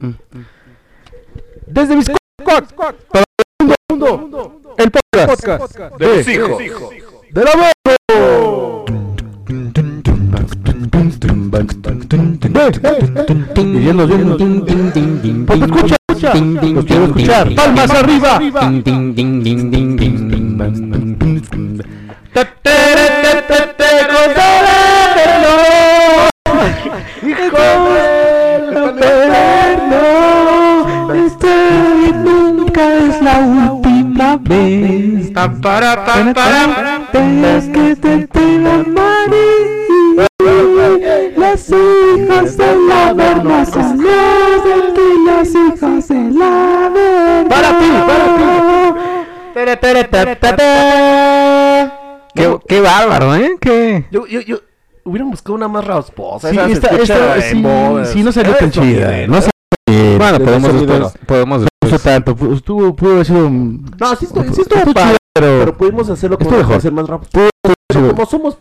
Mm. Desde Biscoc, para el mundo, el podcast, De los hijos. de la voz. Y ya los vienen. Pues escucha, escucha. Los quiero escuchar. Palmas arriba. Última vez. Ves que te tengan María. Las hijas del Averno son las de ti, las hijas del Averno. Para ti, para Qué, qué bárbaro, ¿eh? Qué... Yo, yo, yo. Hubieran buscado una más rasposa. Sí, esta, esta, sí, sí, no salió tan de chida. ¿no? No salió Bueno, de podemos podemos no después. tanto. pu- Estuvo, pudo haber sido. un- No, sí estuvo, sí Estuvo estuvo padre, chido, pero pudimos hacerlo como mejor. hacer más rápido. Pero como somos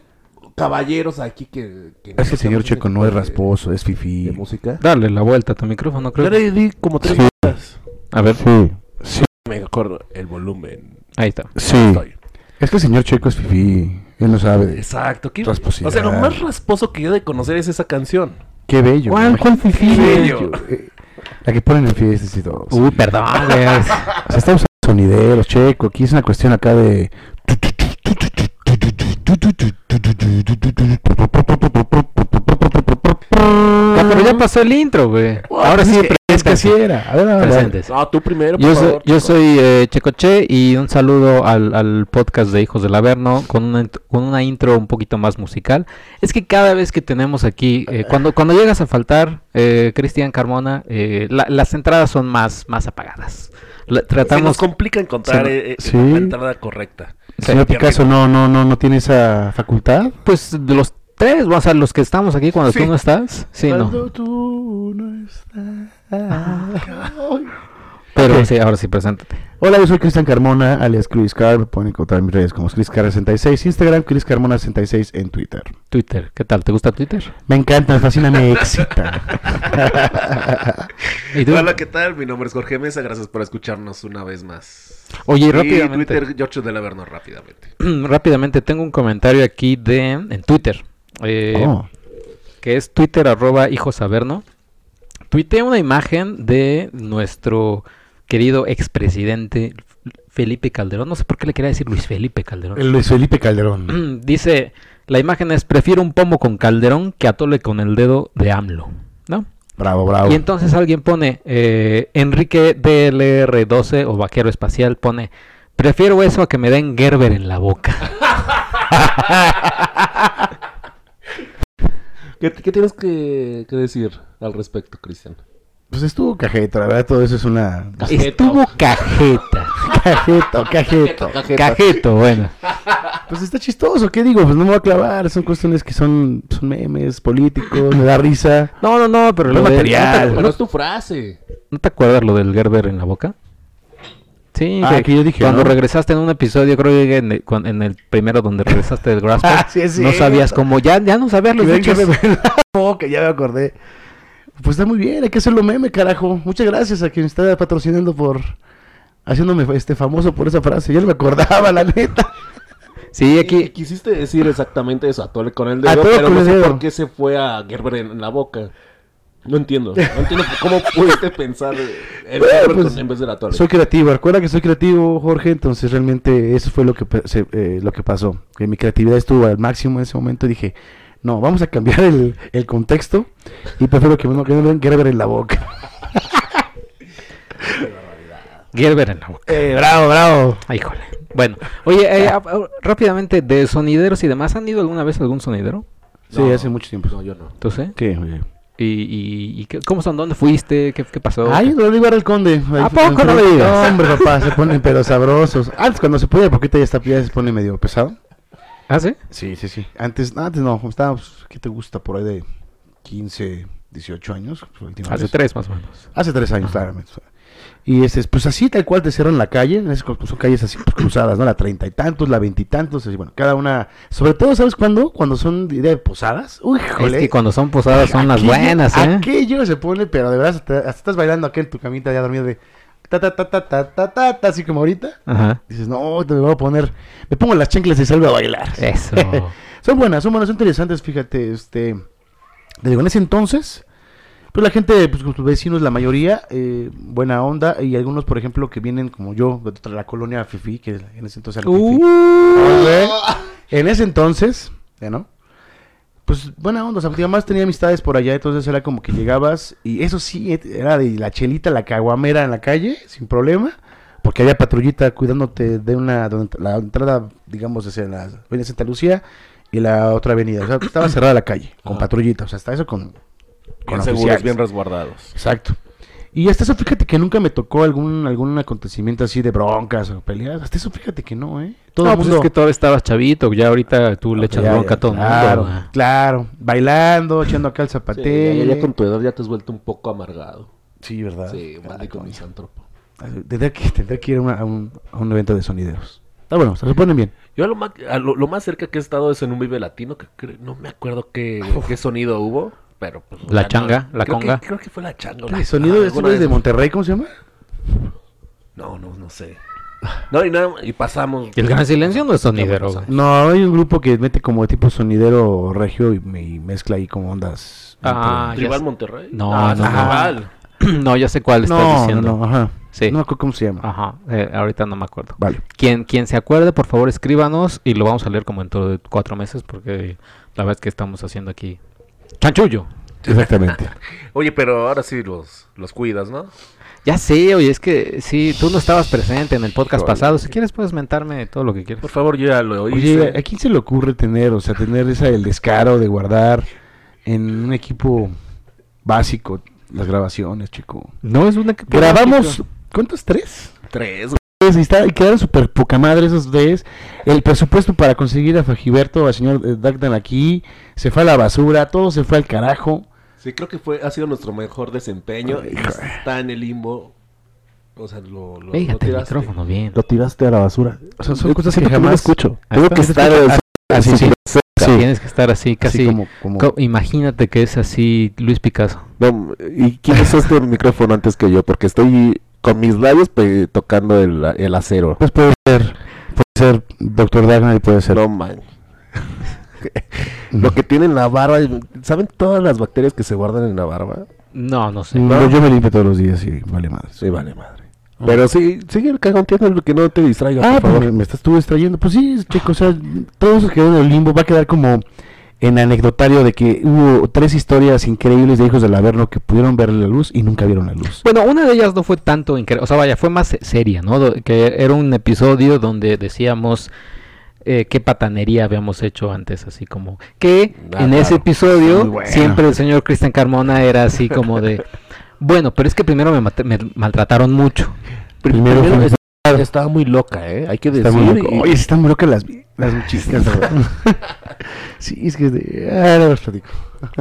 caballeros aquí que... que Es que el señor Checo no es de- rasposo, es De fifí. música. Dale la vuelta a tu micrófono, creo. Yo le di como tres Sí. horas. A ver, Sí, sí, Me acuerdo el volumen. ahí está. sí. Estoy. Es que el señor Checo es fifí. Él no sabe. Exacto. ¿qué-. O sea, lo más rasposo que yo de conocer es esa canción. Qué bello. ¿Cuál, cuál fifí? Qué bello. La que ponen en fiestas y todo. Uy, perdón, güey. O sea, estamos sonideros, Checo. Aquí es una cuestión acá de. Ya, pero ya pasó el intro, güey. Ahora sí, es que así era. A ver, a ver. presentes. No, tú primero, por Yo soy, yo soy eh, Checoche y un saludo al, al podcast de Hijos del Averno con una, int- con una intro un poquito más musical. Es que cada vez que tenemos aquí, eh, cuando, cuando llegas a faltar, eh, Cristian Carmona, eh, la- las entradas son más, más apagadas. La- Se nos tratamos... complica encontrar Se- eh, eh, sí. la entrada correcta. Señor Picasso no, no, no, no tiene esa facultad. Pues de los tres, o sea, los que estamos aquí cuando Sí. tú no estás, sí, no. Cuando tú no estás. Pero Ok. sí, ahora sí, preséntate. Hola, yo soy Cristian Carmona, alias Chris Car. Me pueden encontrar en mis redes como ChrisCar66, Instagram, Chris Carmona66 en Twitter. Twitter, ¿qué tal? ¿Te gusta Twitter? Me encanta, me fascina, me excita. ¿Y tú? Hola, ¿qué tal? Mi nombre es Jorge Mesa. Gracias por escucharnos una vez más. Oye, Y rápidamente. Twitter, George del Averno, rápidamente. rápidamente tengo un comentario aquí de en Twitter. eh, Oh, que es Twitter arroba hijosaberno. Tuiteé una imagen de nuestro querido expresidente Felipe Calderón. No sé por qué le quería decir Luis Felipe Calderón. el Luis Felipe Calderón. Dice, la imagen es, prefiero un pomo con Calderón que atole con el dedo de AMLO. ¿No? Bravo, bravo. Y entonces alguien pone, eh, Enrique DLR12 o Vaquero Espacial pone, prefiero eso a que me den Gerber en la boca. ¿Qué, qué tienes que, que decir al respecto, Cristian? Pues estuvo cajeta, la verdad, todo eso es una. Estuvo cajeta. Cajeto, cajeto. Cajeto, bueno. Pues está chistoso, ¿qué digo? Pues no me voy a clavar, son cuestiones que son, son memes políticos, me da risa. No, no, no, pero No lo material. ¿no, Pero es tu frase. no te acuerdas lo del Gerber en la boca? Sí, Ah, que yo dije, cuando ¿no? regresaste en un episodio, creo que en el, en el primero donde regresaste del Grasp, Ah, sí, es no sabías cómo, ya, ya no sabías los Que dichos. me- No, que ya me acordé. Pues está muy bien, hay que hacerlo meme, carajo. Muchas gracias a quien está patrocinando por haciéndome este famoso por esa frase. Yo no me acordaba, la neta. Sí, Y aquí, quisiste decir exactamente eso, atole con el dedo, pero con no el sé dedo. por qué se fue a Gerber en la boca. No entiendo. No entiendo cómo pudiste pensar el Bueno, Gerber pues, en vez del atole. Soy creativo, recuerda que soy creativo, Jorge, entonces realmente eso fue lo que eh, lo que pasó. Que mi creatividad estuvo al máximo en ese momento y dije, no, vamos a cambiar el, el contexto y prefiero que me, que me den Gerber en la boca. Gerber en la boca. Eh, bravo, bravo. Ay, híjole. Bueno, oye, eh, a- a- rápidamente, de sonideros y demás, ¿han ido alguna vez a algún sonidero? Sí, No. hace mucho tiempo. No, yo no. ¿Tú sé? ¿Qué? oye? ¿Y, y, y qué- cómo son? ¿Dónde fuiste? ¿Qué, qué pasó? Ay, no digo el conde. ¿A poco no le digas? No, hombre, papá, se ponen pero sabrosos. Antes cuando se podía, porque ahorita ya está ya se pone medio pesado. ¿Ah, sí? Sí, sí, sí. Antes, antes no, estábamos, ¿qué te gusta? Por ahí de 15, 18 años. última Hace vez. tres más o menos. Hace tres años, claramente. Y este, pues así tal cual te cierran la calle, pues, son calles así pues, cruzadas, ¿no? La treinta y tantos, la veintitantos, así, bueno, cada una, sobre todo, ¿sabes cuándo? Cuando son de, posadas, uy, Es jole. que cuando son posadas son las buenas, ¿eh? Aquello se pone, pero de verdad, hasta, hasta estás bailando aquí en tu camita ya dormido de ta ta ta ta ta ta ta, ta, así como ahorita. Ajá. Dices, no, te voy a poner, me pongo las chanclas y salgo a bailar. Eso. Son buenas, son buenas, son interesantes, fíjate, este, te digo, en ese entonces, pues la gente, pues tus vecinos, la mayoría, eh, buena onda, y algunos, por ejemplo, que vienen como yo, de la colonia Fifi, que en ese entonces era Fifi. Oye, En ese entonces, ya no, pues buena onda, o sea, porque además tenía amistades por allá, entonces era como que llegabas, y eso sí, et- era de la chelita, la caguamera en la calle, sin problema, porque había patrullita cuidándote de una, la entrada, digamos, hacia la avenida Santa Lucía y la otra avenida, o sea, estaba cerrada la calle, con Ajá. patrullita, o sea, hasta eso con... con Bien seguros, bien resguardados. Exacto. Y hasta eso, fíjate que nunca me tocó algún algún acontecimiento así de broncas o peleas. Hasta eso, fíjate que no, ¿eh? Todo no, el pues es que todavía estabas chavito, ya ahorita tú le echas Ya, bronca ya, a todo el claro, mundo. Claro, bailando, echando acá el Sí, zapateo. ya, ya con tu edad ya te has vuelto un poco amargado. Sí, ¿verdad? Sí, Ah, coño. misántropo. Tendré que, tendré que ir a, una- a un, a un evento de sonideros. Está bueno, se ponen bien. Yo a lo, más, a lo, lo más cerca que he estado es en un Vive Latino, que cre- no me acuerdo qué, qué sonido hubo, pero pues... La ya no- changa, la creo conga. Que, creo que fue la changa. ¿El la- sonido ah, de este de. Monterrey, cómo se llama? No, no, no sé. No, y nada, y pasamos. Y el gran silencio no es sonidero. No, hay un grupo que mete como tipo sonidero regio y, y mezcla ahí como ondas. Ah, ¿Tribal sé. Monterrey? No, Ah, no, no. Tribal. no, ya sé cuál no, estás no, diciendo. no, ajá. Sí. No me acuerdo cómo se llama. Ajá, eh, ahorita no me acuerdo. Vale. Quien, quien se acuerde, por favor, escríbanos y lo vamos a leer como dentro de cuatro meses porque la verdad es que estamos haciendo aquí chanchullo. Exactamente. Oye, pero ahora sí los, los cuidas, ¿no? Ya sé, oye, es que sí, tú no estabas presente en el podcast pasado. Si quieres, puedes mentarme todo lo que quieras. Por favor, yo ya lo oí. Oye, ¿a quién se le ocurre tener, o sea, tener esa, el descaro de guardar en un equipo básico las grabaciones, chico? No es una que Grabamos, ¿cuántos? ¿Tres? Tres. Y, está, y quedaron súper poca madre esos tres. El presupuesto para conseguir a Fagiberto, al señor eh, Dagdan aquí, se fue a la basura, todo se fue al carajo. Sí, creo que fue, ha sido nuestro mejor desempeño. Ay, está en el limbo. O sea, lo, lo, lo Fíjate el tiraste. micrófono bien. Lo tiraste a la basura. O sea, son Yo cosas que que no lo jamás... escucho. Tengo que estar Ah, así, sí, sí. Tienes que estar así, casi. Así como... como... co- imagínate que es así Luis Picasso. No, ¿Y quién es este micrófono antes que yo? Porque estoy con mis labios pe- tocando el, el acero. Pues puede ser, puede ser Doctor Dagnan y puede ser... No man. Lo que tiene en la barba, ¿saben todas las bacterias que se guardan en la barba? No, no sé. No, yo me limpio todos los días y vale madre. Sí, vale madre. Pero sí, sigue el cagonteando que no te distraiga, Ah, por pues favor. me, estás tú distrayendo. Pues sí, chico, o sea, todo eso quedó en el limbo. Va a quedar como en anecdotario de que hubo tres historias increíbles de hijos del Averno que pudieron ver la luz y nunca vieron la luz. Bueno, una de ellas no fue tanto increíble, o sea, vaya, fue más se- seria, ¿no? Que era un episodio donde decíamos eh, qué patanería habíamos hecho antes, así como que Ah, en ese episodio bueno. siempre el señor Cristian Carmona era así como de, bueno, pero es que primero me, me maltrataron mucho. Primero Primero estaba muy loca, ¿eh? Hay que Está decir. muy loco. y- Oye, están muy locas las, las. ¿verdad? sí, es que... Ah, no los platico.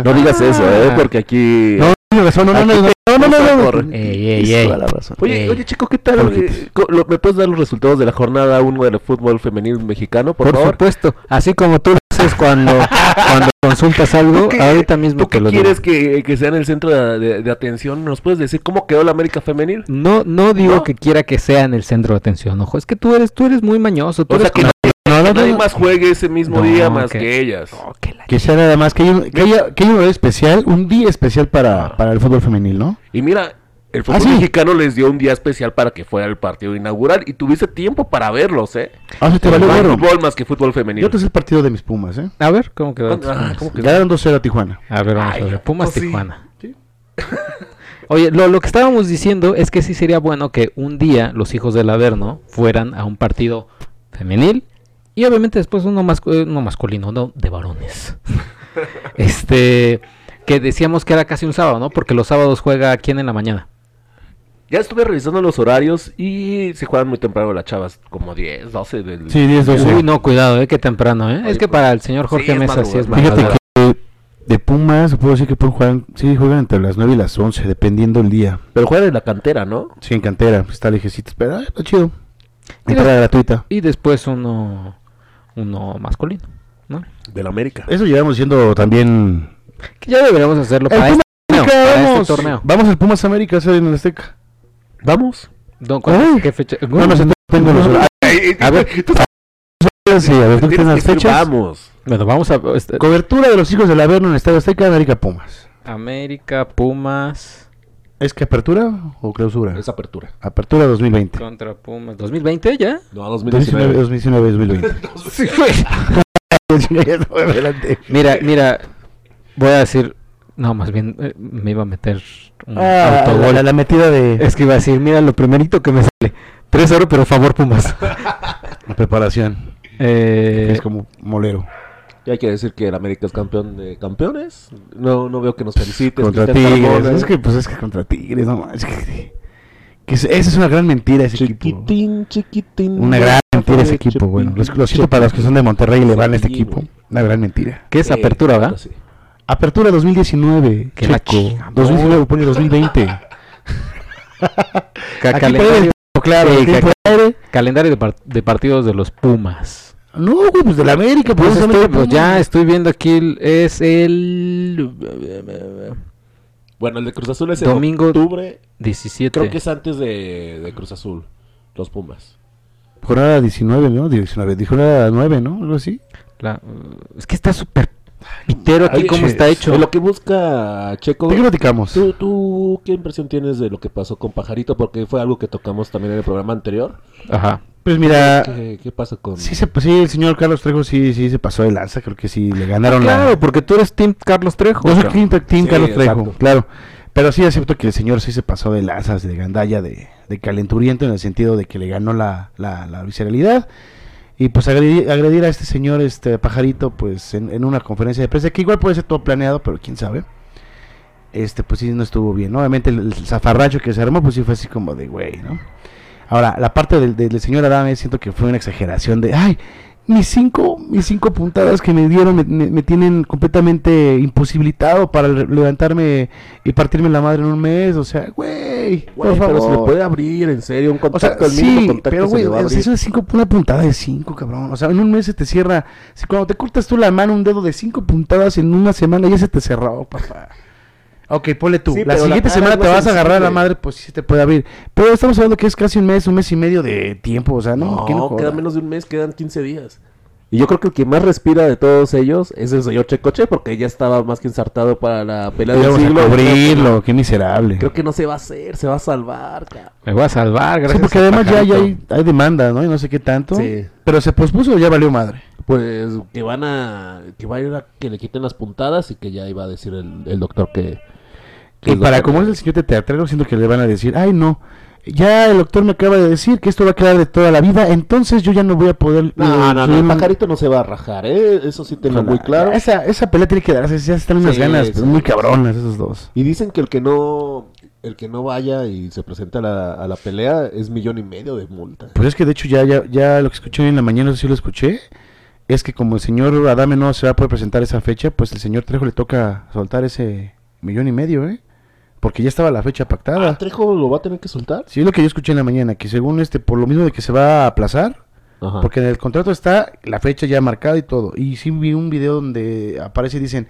No digas eso, ¿eh? Ah. Porque aquí... No, tienes razón, no, no, no, no, no, no, no, no. Ey, ey, ey. Oye, oye, chico, ¿qué tal? Eh, ¿Me puedes dar los resultados de la jornada 1 del fútbol femenil mexicano, por, Por, favor? supuesto, así como tú haces cuando, cuando consultas algo, ¿Tú qué- ahorita mismo ¿Tú te lo digo. quieres que, que sea en el centro de, de- de atención? ¿Nos puedes decir cómo quedó la América femenil? No, no digo ¿No? que quiera que sea en el centro de atención, ojo, es que tú eres, tú eres muy mañoso, tú O sea, eres que No, nadie no, más juegue ese mismo No, día más que- que, ellas. Que la- Que sea nada más, que haya, un- que haya, que haya un horario especial, un día especial para, Ah. para el fútbol femenil, ¿no? Y mira, el fútbol Ah, sí. mexicano les dio un día especial para que fuera el partido inaugural y tuviste tiempo para verlos, ¿eh? Ah, se te valió Más fútbol más que fútbol femenil. Yo te sé el partido de mis Pumas, ¿eh? A ver, ¿cómo quedó? Ah, ¿cómo que- Ganaron 2-0 a Tijuana. A ver, vamos Ay, a ver. Pumas pues sí. Tijuana. Oye, lo, lo que estábamos diciendo es que sí sería bueno que un día los hijos del Averno fueran a un partido femenil y obviamente después uno, mascu- eh, no masculino, no de varones. este, que decíamos que era casi un sábado, ¿no? Porque los sábados juega quién en la mañana. Ya estuve revisando los horarios y se juegan muy temprano las chavas, como 10, 12 del... Sí, 10-12. Uy, no, cuidado, eh, qué temprano, eh. Es que pues, para el señor Jorge sí, es Mesa sí es madrugada. Fíjate que De Pumas, puedo decir que pueden jugar, sí, juegan entre las 9 y las 11, dependiendo el día. Pero juega en la cantera, ¿no? Sí, en cantera, está lejecitos, pero ah, está chido. Entrada gratuita. Y después uno, uno masculino, ¿no? Del América. Eso llevamos diciendo también. Que ya deberíamos hacerlo El para Pumas este, para vamos. este torneo. Vamos al Pumas América, ese en el Azteca. Vamos. Don, ¿cuándo- Ay. ¿Qué fecha? No, no sé, tengo los. A ver, sí, a ver, ¿tú las fechas? Vamos. Bueno, vamos a... este, Cobertura de los hijos del Averno en el Estadio Azteca, América Pumas. América, Pumas, ¿Es que apertura o clausura? Es apertura. Apertura 2020. contra Pumas. ¿2020 ya? No, 2019, 2019. 2019, 2020. Adelante. Mira, mira, voy a decir... No, más bien eh, me iba a meter un Ah, autogol. la, la metida de Es que iba a decir, mira, lo primerito que me sale. 3-0, pero favor Pumas. la preparación. Eh, Es como molero. Y hay que decir que el América es campeón de campeones. No, no veo que nos felicites. Contra Tigres. Carmona. Es que, pues es que contra Tigres, no manches, que, que es- esa es una gran mentira ese equipo. Chiquitín, chiquitín. Una gran mentira ese equipo, bueno. Lo, lo siento para los que son de Monterrey y le van a este equipo. Una gran mentira. ¿Qué es Eh, apertura, verdad? sí. Apertura 2019. Que la Checo. chinga, 2019 pone 2020. Ca- Aquí calendario, claro, Sí, tiempo ca- de aire. calendario de, par- de partidos de los Pumas. No, güey, pues de la América. Pues, Pues, estoy- pues ya estoy viendo aquí, el- es el Bueno, el de Cruz Azul es Domingo en octubre. 17. Creo que es antes de, de Cruz Azul. Los Pumas. Jornada 19, ¿no? 19. Dijo jornada 9, ¿no? Algo así. La- es que está súper pitero aquí Ay, cómo ches. está hecho. De lo que busca Checo. ¿De qué platicamos? ¿Tú, ¿Tú qué impresión tienes de lo que pasó con Pajarito? Porque fue algo que tocamos también en el programa anterior. Ajá. Pues mira, ¿Qué, qué pasa con...? sí, se, pues, sí, el señor Carlos Trejo sí, sí se pasó de lanza. Creo que sí le ganaron Claro, la. porque tú eres Team Carlos Trejo. Yo soy. Team, team Sí, Carlos Trejo, exacto. claro. Pero sí acepto que el señor sí se pasó de lanzas, de gandalla, de, de calenturiento en el sentido de que le ganó la, la, la visceralidad. Y pues agredir, agredir a este señor, este pajarito, pues en, en una conferencia de prensa, que igual puede ser todo planeado, pero quién sabe. Este, pues sí, no estuvo bien. ¿no? Obviamente el, zafarrancho que se armó, pues sí fue así como de güey, ¿no? Ahora, la parte del, del señor Adame siento que fue una exageración de, ay, mis cinco, mis cinco puntadas que me dieron me, me- me tienen completamente imposibilitado para le- levantarme y partirme la madre en un mes. O sea, güey, por pero se le favor. puede abrir, en serio, un O sea, contacto, el mínimo sí, contacto pero güey, es- es cinco, una puntada de cinco, cabrón. O sea, en un mes se te cierra. Si cuando te cortas tú la mano, un dedo de cinco puntadas en una semana, ya se te cerró, papá. Ok, ponle tú. Sí, la siguiente semana te vas a agarrar a la madre, pues sí se te puede abrir. Pero estamos hablando que es casi un mes, un mes y medio de tiempo. O sea, no, No, que no queda menos de un mes, quedan 15 días. Y yo creo que el que más respira de todos ellos es el señor Checoche, porque ya estaba más que ensartado para la pelea del Vamos a siglo. No- qué miserable. Creo que no se va a hacer, se va a salvar. cabrón. Me voy a salvar, Sí, gracias. porque a además ya, hay, hay demanda, ¿no? Y no sé qué tanto. Sí. Pero se pospuso o ya valió madre. Pues que van a. que va a ir a que le quiten las puntadas y que ya iba a decir el, el doctor que. Que Y para doctor- como es el señor de teatrero, siento que le van a decir, ay no, ya el doctor me acaba de decir que esto va a quedar de toda la vida, entonces yo ya no voy a poder... No, eh, no, no, subir el pajarito no se va a rajar, ¿eh? Eso sí tengo muy claro. Esa, esa pelea tiene que darse, ya están unas Sí, ganas sí, muy cabronas esos dos. Y dicen que el que no. El que no vaya y se presente a la, a la pelea es millón y medio de multa. Pues es que de hecho ya, ya, ya lo que escuché hoy en la mañana, no sé si lo escuché, es que como el señor Adame no se va a poder presentar esa fecha, pues el señor Trejo le toca soltar ese millón y medio, ¿eh? Porque ya estaba la fecha pactada. Ah, ¿Trejo lo va a tener que soltar? Sí, es lo que yo escuché en la mañana, que según este, por lo mismo de que se va a aplazar, Ajá. Porque en el contrato está la fecha ya marcada y todo. Y sí vi un video donde aparece y dicen,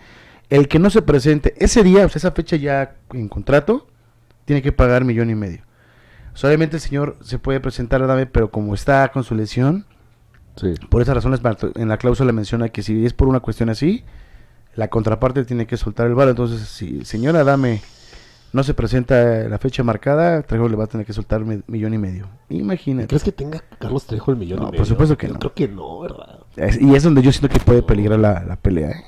el que no se presente ese día, o sea, esa fecha ya en contrato, tiene que pagar millón y medio. O sea, obviamente el señor se puede presentar a Dame, pero como está con su lesión, Sí. por esas razones en la cláusula menciona que si es por una cuestión así, la contraparte tiene que soltar el varo. Entonces, si el señor Adame no se presenta la fecha marcada, Trejo le va a tener que soltar millón y medio. Imagínate. ¿Crees que tenga Carlos Trejo el millón No, y por medio? supuesto que Yo no. Creo que no, ¿verdad? Es- y es donde yo siento que puede peligrar la, la pelea, ¿eh?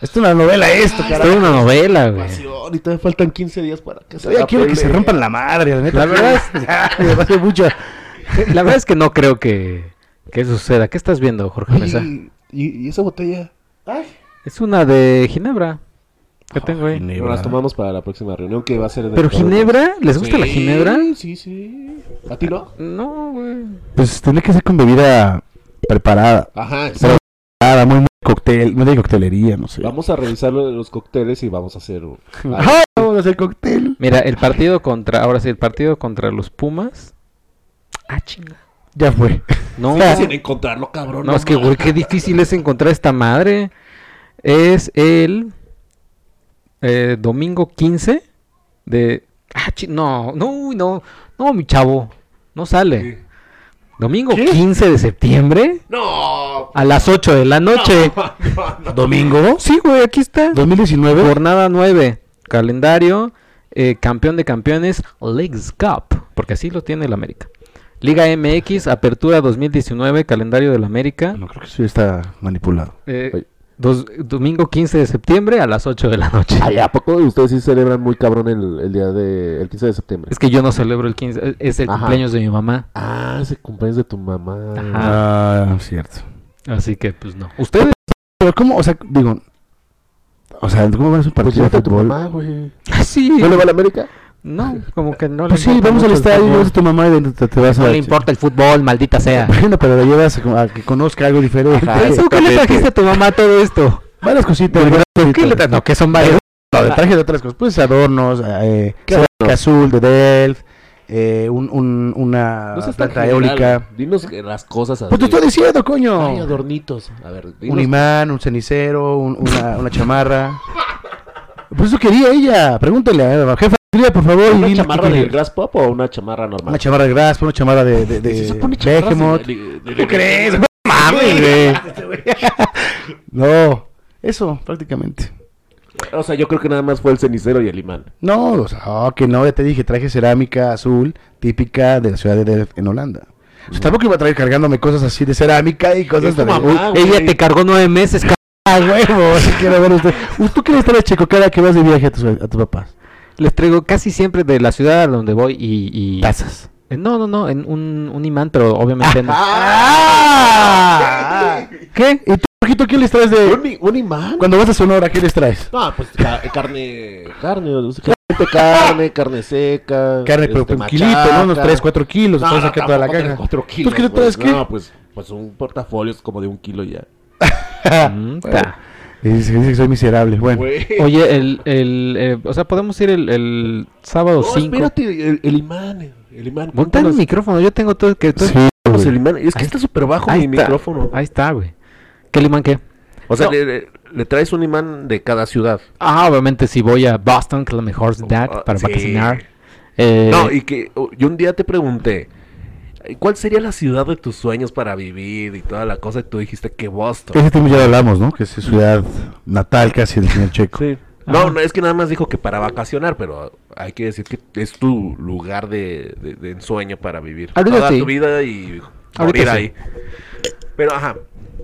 Esto es una novela esto, Esto carajo. es una novela, güey. Pasión, y todavía faltan 15 días para que se quiero que se rompan la madre, la neta. La verdad es... me mucho. La verdad es que no creo que, que eso suceda. ¿Qué estás viendo, Jorge Mesa? Y, y- y esa botella. Es una de Ginebra. ¿Qué tengo ahí? Nos las tomamos para la próxima reunión que va a ser. ¿Pero de- Ginebra? ¿Les gusta la Ginebra? Sí, sí. ¿A ti no? No, güey. Pues tiene que ser con bebida preparada. Ajá, Pero- Preparada, muy, muy cóctel, no de coctelería, no sé. Vamos a revisar lo de los cócteles y vamos a hacer... un- Ah, vamos a hacer cóctel. Mira, el partido contra, ahora sí, el partido contra los Pumas. Ah, chinga. Ya fue. No, Sin encontrarlo, cabrón. no, es que, güey, qué difícil es encontrar esta madre. Es el eh, domingo 15 de... Ah, no, no, no, no, mi chavo, no sale. Domingo 15 de septiembre No. a las 8 de la noche. ¿Domingo? Sí, güey, aquí está. 2019. Jornada 9, calendario, eh, campeón de campeones, Leagues Cup, porque así lo tiene el América. Liga MX, apertura 2019, calendario del América. No, creo que eso ya está manipulado. eh, dos- domingo 15 de septiembre a las 8 de la noche. Ay, ¿a poco ustedes sí celebran muy cabrón el, el día de... el 15 de septiembre? Es que yo no celebro el 15, eh, es el Ajá. cumpleaños de mi mamá. Ah, ese cumpleaños de tu mamá. Ajá. Ah, cierto. Así que, pues no. ¿Ustedes? Pero ¿cómo? O sea, digo... O sea, ¿cómo va a ser un Pues partido de fútbol? mamá, güey. Ah, sí. ¿No le va a la América? No, como que no Pues le sí, vamos al estadio, llevas a tu mamá y te, te vas a... No le importa el fútbol, maldita sea. Bueno, pero la llevas a, a que conozca algo diferente. Ajá, ¿Tú qué le trajiste a tu mamá todo esto? Varias cositas. varias ¿Qué le No, que son varios. No, le traje de otras cosas. Pues adornos, eh, azul de Delft, eh, un, un, una No planta general, eólica. Dinos las cosas así. Pues te estoy diciendo, coño. Ay, adornitos. A ver, un imán, un cenicero, un- una, una chamarra. Pues eso quería ella. Pregúntale a la jefa. Por favor. ¿Una chamarra de. Grass Pop o una chamarra normal? Una chamarra de graspa, una chamarra de, de, de, se pone de chamarras Behemoth. de- de- de- ¿Tú crees? No mames, güey. No, eso, prácticamente. O sea, yo creo que nada más fue el cenicero y el imán. No, o sea, oh, que no, ya te dije, traje cerámica azul, típica de la ciudad de Delft en Holanda. O sea, tampoco iba a traer cargándome cosas así de cerámica y cosas de... Ella te cargó nueve meses. ca- ¡Ah, huevo! Si quiero ver usted. ¿Tú qué le traes, chico, cada que vas de viaje a tus, a tus papás? Les traigo casi siempre de la ciudad a donde voy y... y- Tazas. Eh, No, no, no, en un, un imán, pero obviamente no. ¡Ah! ¿Qué? ¿Y tú, Jorgito, qué les traes de...? ¿Un, imán? Cuando vas a Sonora, ¿qué les traes? No, pues ca- carne. Carne, o sea, generalmente carne, carne seca. Carne, pero este, un kilito, ¿no? Unos machaca. 3, 4 kilos. No, traes no, aquí toda la caja. tres, cuatro kilos, ¿Tú qué le pues. traes qué? No, pues, pues un portafolio es como de un kilo ya. Mm. Dice dice que soy miserable. Bueno, Güey. Oye, el, el, eh, o sea, podemos ir el, el sábado No, 5. espérate, el, el imán. El imán. Monta el micrófono, yo tengo todo que todo- sí, el imán. Es que Ahí está súper bajo mi está. micrófono. Ahí está, güey. ¿Qué limán qué? O sea, No. le, le- le traes un imán de cada ciudad. Ah, obviamente si voy a Boston, que es la mejor ciudad Ah, para sí. vacacionar. Eh, No, y que oh, yo un día te pregunté, ¿cuál sería la ciudad de tus sueños para vivir y toda la cosa? Y tú dijiste que Boston. Ese tema ya lo hablamos, ¿no? Que es su ciudad natal casi del señor Checo. Sí. No, no, es que nada más dijo que para vacacionar, pero hay que decir que es tu lugar de, de- de ensueño para vivir Ahorita toda sí. tu vida y Ahorita morir sí. ahí. Pero, ajá,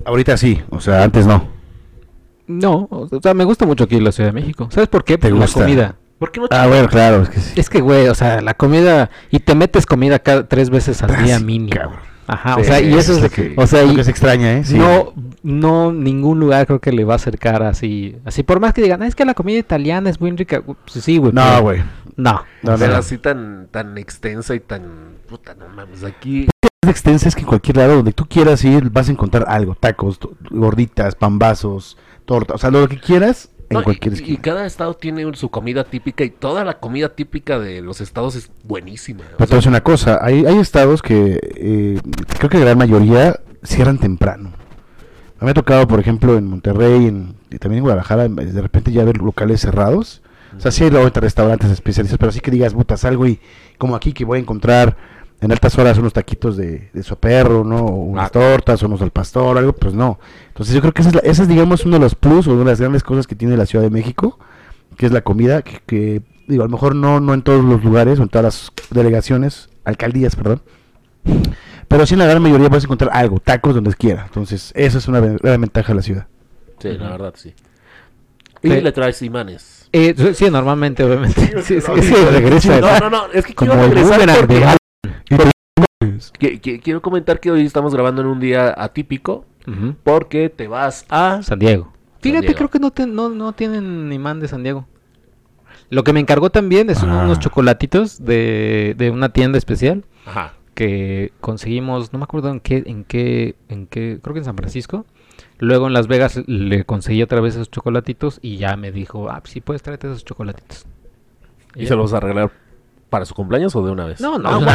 Ahorita sí, o sea, antes no. No, o sea, me gusta mucho aquí la Ciudad de México. ¿Sabes por qué? ¿Te Por la gusta? comida. ¿Por qué no Ah, bueno, claro, es que sí. Es que, güey, o sea, la comida... Y te metes comida cada tres veces al día sí, mínimo. cabrón. Ajá, Sí, o sea, y eso es... lo que, o sea, lo y- que se extraña, ¿eh? Sí. No, no, ningún lugar creo que le va a acercar así. Así, por más que digan, "Ah, es que la comida italiana es muy rica. Pues sí, güey. No, pero- güey. No. No, no. así tan, tan extensa y tan... Puta, no mames, aquí... Extensa, es que en cualquier lado donde tú quieras ir vas a encontrar algo. Tacos, gorditas, pambazos, tortas. O sea, lo que quieras No, y- cualquier y, y esquina. cada estado tiene su comida típica y toda la comida típica de los estados es buenísima. Pero te voy a sea, decir una cosa, hay, hay estados que eh, creo que la gran mayoría cierran temprano. A mí me ha tocado, por ejemplo, en Monterrey en- y también en Guadalajara, de repente ya ver locales cerrados. O sea, sí hay restaurantes especializados, pero sí que digas, puta, salgo y como aquí que voy a encontrar en altas horas unos taquitos de, de su perro, ¿no? O unas Ah. tortas, o unos al pastor, algo, pues no. Entonces yo creo que esa es, la- esa es, digamos, uno de los plus o una de las grandes cosas que tiene la Ciudad de México, que es la comida, que, que, digo, a lo mejor no, no en todos los lugares o en todas las delegaciones, alcaldías, perdón. Pero sí en la gran mayoría puedes encontrar algo, tacos donde quiera. Entonces, esa es una gran ventaja de la ciudad. Sí, la verdad, sí. Y le traes imanes. Eh, sí, normalmente, obviamente. Sí, sí, no, sí, sí, regresa. No, no, no, es que Como quiero el regresar porque- quiero comentar que hoy estamos grabando en un día atípico porque te vas a... San Diego. Fíjate, Diego. creo que no, te- no, no tienen imán de San Diego. Lo que me encargó también es Ah. unos chocolatitos de, de una tienda especial Ajá. que conseguimos, no me acuerdo en qué, en qué, en qué, creo que en San Francisco. Luego en Las Vegas le conseguí otra vez esos chocolatitos y ya me dijo, ah, sí puedes traerte esos chocolatitos. ¿Y se los vas a arreglar para su cumpleaños o de una vez? No, no, Ah, no.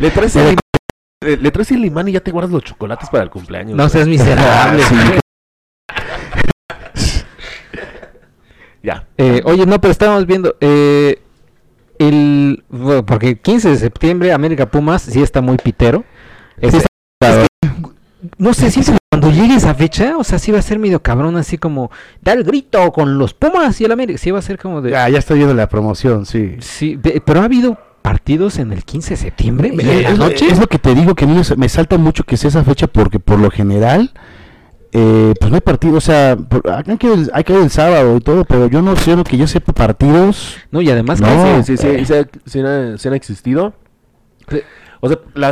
Le traes el, le, le traes el imán y ya te guardas los chocolates para el cumpleaños. No seas miserable. Ya. Eh, oye, no, pero estábamos viendo eh, el bueno, porque 15 de septiembre América Pumas sí está muy pitero. Este, no sé si cuando llegue esa fecha, o sea, sí va a ser medio cabrón así como da el grito con los Pumas y el América, sí va a ser como de Ya, ya estoy viendo la promoción, sí. sí, pero ha habido partidos en el 15 de septiembre en Es, la es- noche. es lo que te digo, que a mí me- me salta mucho que sea esa fecha porque por lo general, eh, pues no hay partido, o sea, por- acá que hay que ir el sábado y todo, pero yo no sé lo que yo sepa partidos. No, y además No. que Sí, sí, sí, sí han, sí han existido. O sea, la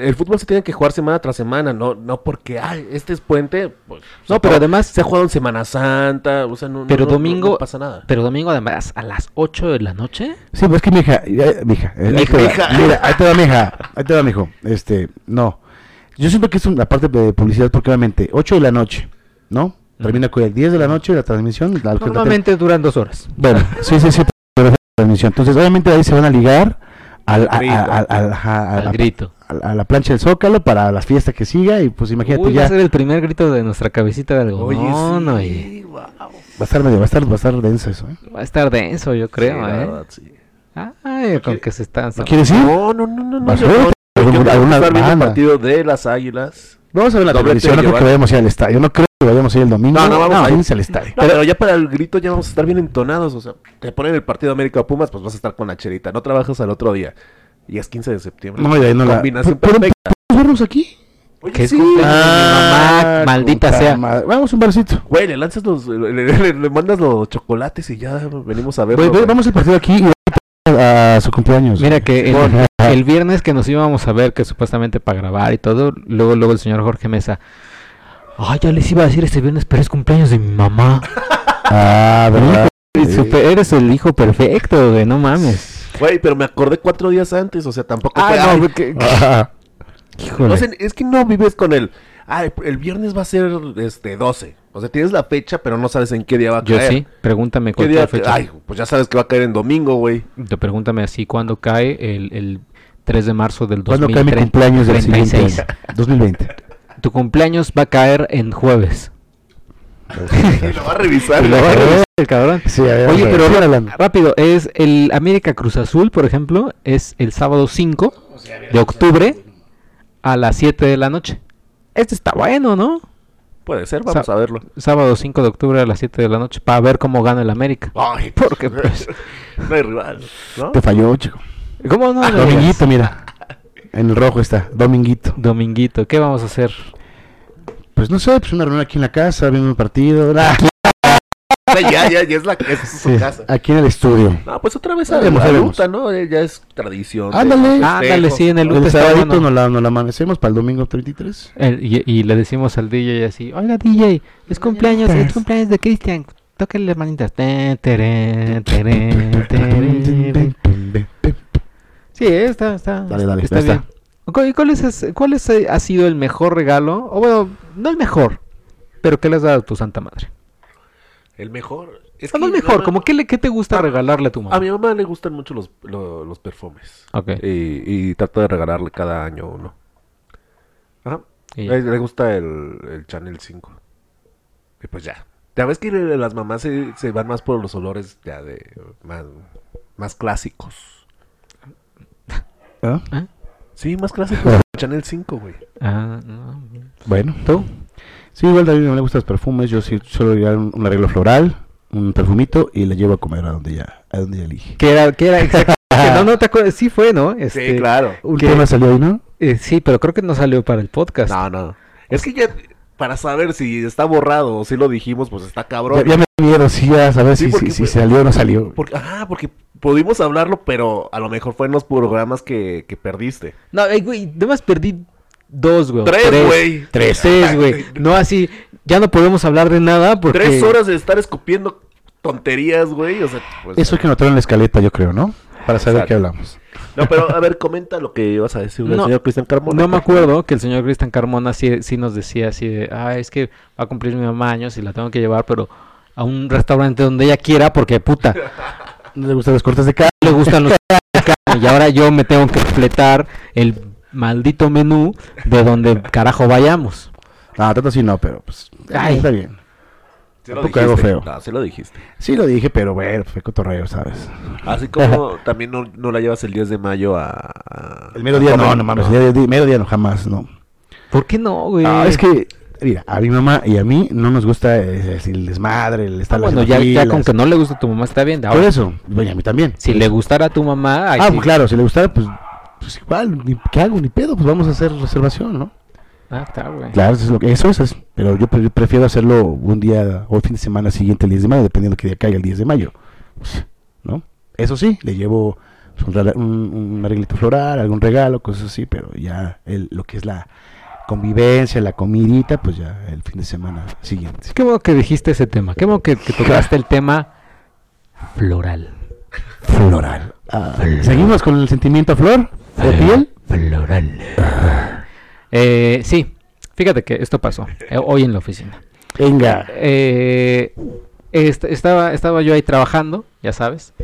el fútbol se tiene que jugar semana tras semana, no no porque, ay, este es puente. pues, No, pero además- Se ha jugado en Semana Santa, o sea, no, Pero no- domingo- no pasa nada. pero domingo además a las 8 de la noche. Sí, pues es que mi hija, mi hija, ahí te va, Mija. mira, ahí te va mi hija, ahí te va mi hijo, este, no, yo siento que es una parte de publicidad porque obviamente 8 de la noche, ¿no? Termina con el 10 de la noche la transmisión. la- Normalmente duran dos horas. Bueno, sí, sí, sí, pero es la transmisión. Entonces, obviamente ahí se van a ligar al, Grito. a- al- a Al la- grito. a, a la plancha del Zócalo para las fiestas que siga y pues imagínate Uy, va ya a ser el primer grito de nuestra cabecita de algodón. Oye, oye. sí, wow. va a estar medio, va a estar, va a estar denso eso, ¿eh? Va a estar denso, yo creo, Sí, la ¿eh? verdad, sí. Ay, con que se están... ¿No quieres ir? No, no, no, no. no, Vas no, partido de las Águilas. Vamos a ver la Doblete televisión, no de creo que Giovanni. vayamos a ir al estadio, no creo que vayamos a ir el domingo. No, no, vamos a ir. al estadio. No, pero ya para el grito ya vamos a estar bien entonados. O sea, te ponen el partido América Pumas, pues vas a estar con la cherita. No trabajas al otro día. Y es 15 de septiembre. No, y de ahí no la... Combinación ¿Pod- pod- perfecta. ¿Podemos vernos aquí? Oye, Que sí. de mi mamá, maldita sea. madre. Vamos a un barcito. Güey, le lanzas los. Le, le- le- le mandas los chocolates y ya venimos a verlo. Güey, vamos al partido aquí y a, a su cumpleaños. Mira que el, el viernes que nos íbamos a ver, que supuestamente para grabar y todo, luego luego el señor Jorge Mesa, ay, ya les iba a decir este viernes, pero es cumpleaños de mi mamá. Ah, ¿verdad? Super- eres el hijo perfecto, güey, no mames. Güey, pero me acordé cuatro días antes. O sea, tampoco. Ah, fue, no, ay, porque- Ah, híjole. no sé, es que no vives con el. Ay, el viernes va a ser este 12. O sea, tienes la fecha, pero no sabes en qué día va a Yo caer. sí, pregúntame ¿Qué cuál día? fecha. Ay, pues ya sabes que va a caer en domingo, güey. Te pregúntame así cuándo cae el, el 3 de marzo del ¿Cuándo cae mi 2030 cumpleaños del siguiente 36. año? 2020. Tu cumpleaños va a caer en jueves. Y lo va a revisar. Y lo va a güey. revisar el cabrón. Sí, Oye, ver, pero rápido, es el América Cruz Azul, por ejemplo, es el sábado 5 de octubre a las 7 de la noche. Este está bueno, ¿no? Puede ser, vamos Sa- a verlo. Sábado 5 de octubre a las 7 de la noche para ver cómo gana el América. Ay, Porque, pues, no hay rival, ¿no? Te falló, chico. ¿Cómo no? Ah, mira. En el rojo está, Dominguito. Dominguito, ¿qué vamos a hacer? Pues no sé, pues una reunión aquí en la casa, viendo un partido. Ah, ya, ya, ya es la es su sí, casa. aquí en el estudio. No, pues otra vez Ya a la luta, ¿no? Eh, Ya es tradición. Ándale. Ándale, sí, en el El Luta sabadito bueno. nos la, nos la amanecemos para el domingo 33. El- y, y le decimos al DJ así, oiga DJ, es cumpleaños, es cumpleaños de Cristian, tóquenle las manitas. Sí, eh, está, está, Dale, dale, está ya está. bien. ¿Cuál, cuál es, cuál es, eh, ha sido el mejor regalo? O bueno, no el mejor, pero ¿qué le has dado a tu santa madre? El mejor. Es O no el que mejor, la- como ¿qué, le, qué te gusta a- regalarle a tu A mi mamá? mamá le gustan mucho los, lo- los perfumes. Ok. Y, y trato de regalarle cada año uno. Ajá. Y- Le, le gusta el, el Chanel 5. Y pues ya. Ya ves que las mamás se, se van más por los olores ya de más, más clásicos. ¿Ah? ¿Ah? Sí, más clásicos. Chanel 5, güey. Ah, no. Bueno, ¿tú? Sí, igual a David no le gustan los perfumes. Yo sí suelo llevar un, un arreglo floral, un perfumito y le llevo a comer a donde ya, a donde ya elige. ¿Qué era, qué era exacto? Que no, no te acuerdas, sí fue, ¿no? Este, Sí, claro. Un ¿Qué? tema salió ahí, ¿no? eh, sí, pero creo que no salió para el podcast. No, no. Es que ya, para saber si está borrado o si lo dijimos, pues está Ya, cabrón. ya me da miedo, sí, ya saber Sí, si, porque si, si salió o no salió. Porque, ajá, porque pudimos hablarlo, pero a lo mejor fue en los programas que, que perdiste. No, eh, güey, además perdí dos, güey. Tres, güey. Tres, tres, güey. No así, ya no podemos hablar de nada porque... Tres horas de estar escupiendo tonterías, güey. O sea, pues, Eso hay que notar en la escaleta, yo creo, ¿no? para saber qué hablamos. No, pero a ver, comenta lo que ibas a decir del No. señor Cristian Carmona. No me acuerdo que el señor Cristian Carmona sí, sí nos decía así de, ah, es que va a cumplir mi mamá años y la tengo que llevar, pero a un restaurante donde ella quiera, porque puta, ¿No le gustan los cortes de carne? le gustan los carne, y ahora yo me tengo que completar el maldito menú de donde carajo vayamos. No, tanto así no, pero pues Ay. está bien. Sí lo Tampoco hago dijiste. feo. No, sí lo dijiste. Sí lo dije, pero bueno, fue cotorreo, ¿sabes? Así como también no, no la llevas el 10 de mayo a... a- El mediodía a no, no mames, el día- mediodía no, jamás, no. ¿Por qué no, güey? Ah, es que, mira, a mi mamá y a mí no nos gusta eh, el desmadre, el Ah, estar bueno, haciendo ya, ya con que no le gusta a tu mamá está bien. Por Ahora, eso, bueno, a mí también. si le gustara a tu mamá, ah, sí. pues claro, si le gustara, pues, pues igual, ni, ¿qué hago? Ni pedo, pues vamos a hacer reservación, ¿no? Ah, está, güey. Claro, eso es lo que eso es, pero yo pre- prefiero hacerlo un día o el fin de semana siguiente el 10 de mayo, dependiendo que día caiga el 10 de mayo, ¿no? Eso sí, le llevo pues, un, un- un arreglito floral, algún regalo, cosas así, pero ya el, lo que es la convivencia, la comidita, pues ya el fin de semana siguiente. Qué bueno que dijiste ese tema. Qué bueno que, que tocaste el tema floral. Floral. Ah, Seguimos con el sentimiento flor de piel. Floral. Eh, sí, fíjate que esto pasó eh, hoy en la oficina. Venga. Eh, est- estaba, estaba yo ahí trabajando, ya sabes,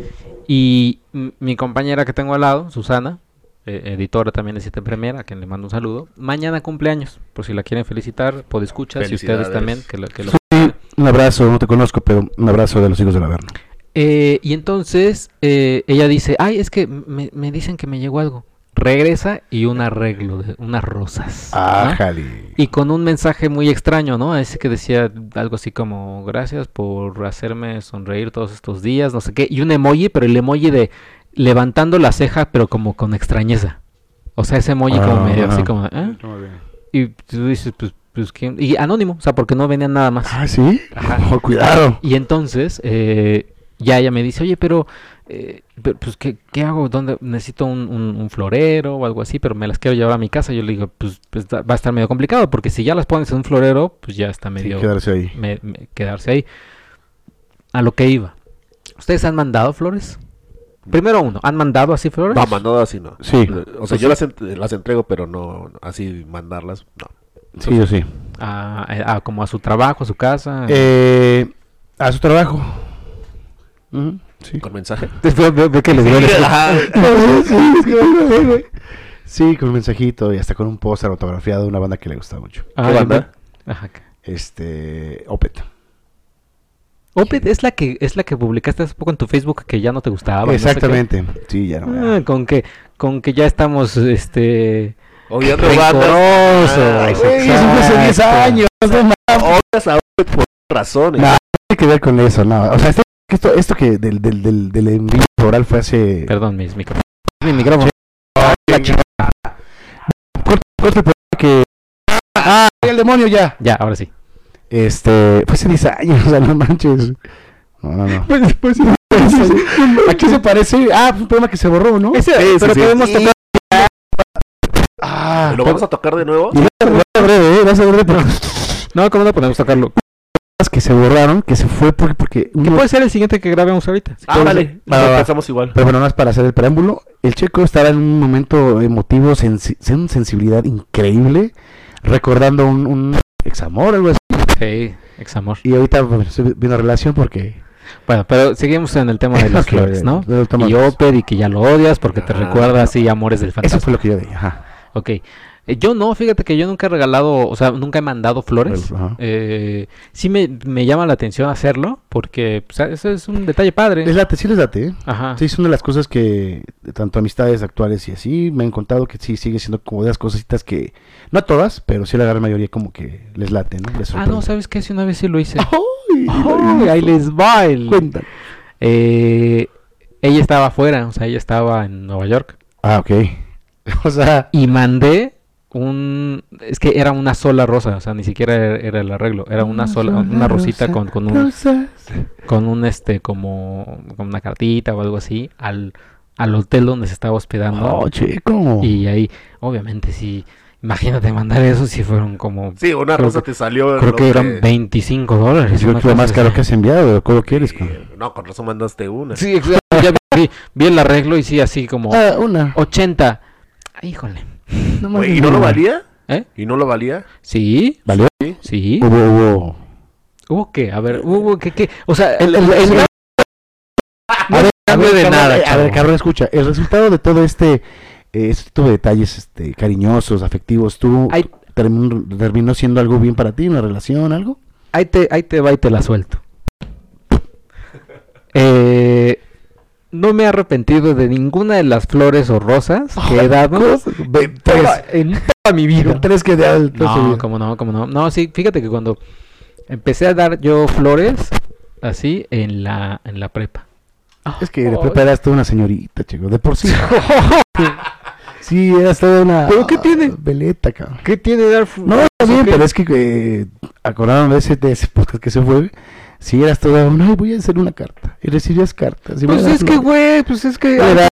y mi compañera que tengo al lado, Susana, eh, editora también de Siete Premier, a quien le mando un saludo, mañana cumpleaños, por si la quieren felicitar, por escuchar, si ustedes también, que lo, que lo- Sí, un abrazo, no te conozco, pero un abrazo de los hijos del Averno. Eh, y entonces eh, ella dice, ay, es que me, me dicen que me llegó algo. Regresa y un arreglo, de unas rosas. ¿no? Ah, Jali. Y con un mensaje muy extraño, ¿no? Ese que decía algo así como, gracias por hacerme sonreír todos estos días, no sé qué. Y un emoji, pero el emoji de levantando la ceja, pero como con extrañeza. O sea, ese emoji como Ah, medio así como, ¿eh? Y tú dices, pues, pues, ¿quién? Y anónimo, o sea, porque no venía nada más. Ah, sí. Ajá. Oh, cuidado. Y entonces, eh, ya ella me dice, oye, pero, eh, pero, pues, ¿qué, qué hago? ¿Dónde? Necesito un, un- un florero o algo así, pero me las quiero llevar a mi casa. Yo le digo, pues, pues, va a estar medio complicado, porque si ya las pones en un florero, pues ya está Sí, medio quedarse ahí. me- me- quedarse ahí. A lo que iba. ¿Ustedes han mandado flores? Primero uno, ¿han mandado así flores? No, mandado así no. Sí. O sea, yo las, ent- las entrego, pero no así mandarlas, no. Sí, yo sí. A, a- como a su trabajo, a su casa. Eh, a su trabajo. Sí. Con mensaje. Después ve, ve que les duele. Sí, es que me duele, güey. Sí, con un mensajito y hasta con un póster autografiado de una banda que le gusta mucho. Ah, ¿Qué banda? Ajá. Este, Opet. Opet es la que es la que publicaste hace poco en tu Facebook que ya no te gustaba. no sé. Exactamente. Sí, ya no. Ah, con que con que ya estamos este Rencoroso. bandas. Güey, eso fue hace 10 Exacto. años. No Odias a por razones. No. tiene que ver con eso, no. O sea, esto, esto, esto que del, del, del, del envío oral fue hace. Perdón, mis micrófonos. Mi micrófono. Chica. Corta, corta, que. ¡Ah! ¡El demonio ya! Ya, ahora sí. Este. Fue hace 10 años, o sea, no manches. No, no, no. Pues, pues, ¿A qué se parece? Ah, fue un programa que se borró, ¿no? Ese, Sí, pero sí, sí. podemos tocar. Ah, ¿Lo vamos a tocar de nuevo? Y va a ser breve, ¿eh? Va a ser breve, pero. No, ¿cómo no podemos tocarlo? que se borraron, que se fue porque. porque ¿Qué uno- puede ser el siguiente que grabemos ahorita? Ah, vale. Va, va, va. Pensamos igual. Pero bueno, no es para hacer el preámbulo. El checo estaba en un momento emotivo, sensi una sensibilidad increíble, recordando un, un examor, algo así. Sí, examor. Y ahorita estoy viendo relación porque. Bueno, pero seguimos en el tema de las flores, ¿no? Y Oped y que ya lo odias porque te Ah. recuerda así amores del Eso fantasma. fue lo que yo dije. Ajá. Ok. Eh, yo no, fíjate que yo nunca he regalado, o sea, nunca he mandado flores. Eh, sí me, me llama la atención hacerlo porque pues, eso es un detalle padre. Les late, sí les late, ¿eh? Ajá. Sí, es una de las cosas que, tanto amistades actuales y así, me han contado que sí sigue siendo como de las cositas que, no a todas, pero sí la gran mayoría como que les late, ¿no? Les Ah, no. ¿sabes qué? Si una vez sí lo hice. ¡Ay! Ay, ahí les va el... Cuenta. Eh, ella estaba afuera, o sea, ella estaba en Nueva York. Ah, ok. o sea, Y mandé un... Es que era una sola rosa, o sea, ni siquiera era, era el arreglo. Era una sola, una rosita con, con un... rosas. Con un, este, como... Con una cartita o algo así al, al hotel donde se estaba hospedando. Oh, chico. Y ahí, obviamente, sí... Imagínate mandar eso si fueron como... Sí, una rosa que- te salió. Creo que eran 25 dólares. Yo creo más caro que has enviado, ¿cómo quieres? Eh, No, con razón mandaste una. Sí, exacto. Ya vi vi, vi el arreglo y sí, así como Ah, una. 80. Ay, híjole. No Güey, mames, ¿Y no lo valía? ¿Eh? ¿Y no lo valía? Sí, ¿Valió? sí. Hubo, hubo. ¿Hubo qué? A ver, ¿hubo qué? qué? O sea, El- el, el- de cabrón, nada, A ver, cabrón, escucha. El resultado de todo este, eh, este tipo de detalles este, cariñosos, afectivos, ¿tú Ay. terminó, terminó siendo algo bien para ti, una relación, algo? Ahí te, ahí te va y te la suelto. Eh, no me he arrepentido de ninguna de las flores o rosas que he dado en toda, en toda mi vida. Tres que da el No, como no, como no. No, sí, fíjate que cuando empecé a dar yo flores así en la en la prepa. Es que de prepa eras toda una señorita, chico, de por sí. sí, eras toda una... ¿Pero qué tiene? Veleta, cabrón. ¿Qué tiene dar flores? No, está bien, pero es que eh, acordaron de ese, de ese podcast que se fue. Si eras toda, no, voy a hacer una carta. Y recibías cartas. y voy a Pues dar es que, güey, pues es que... Era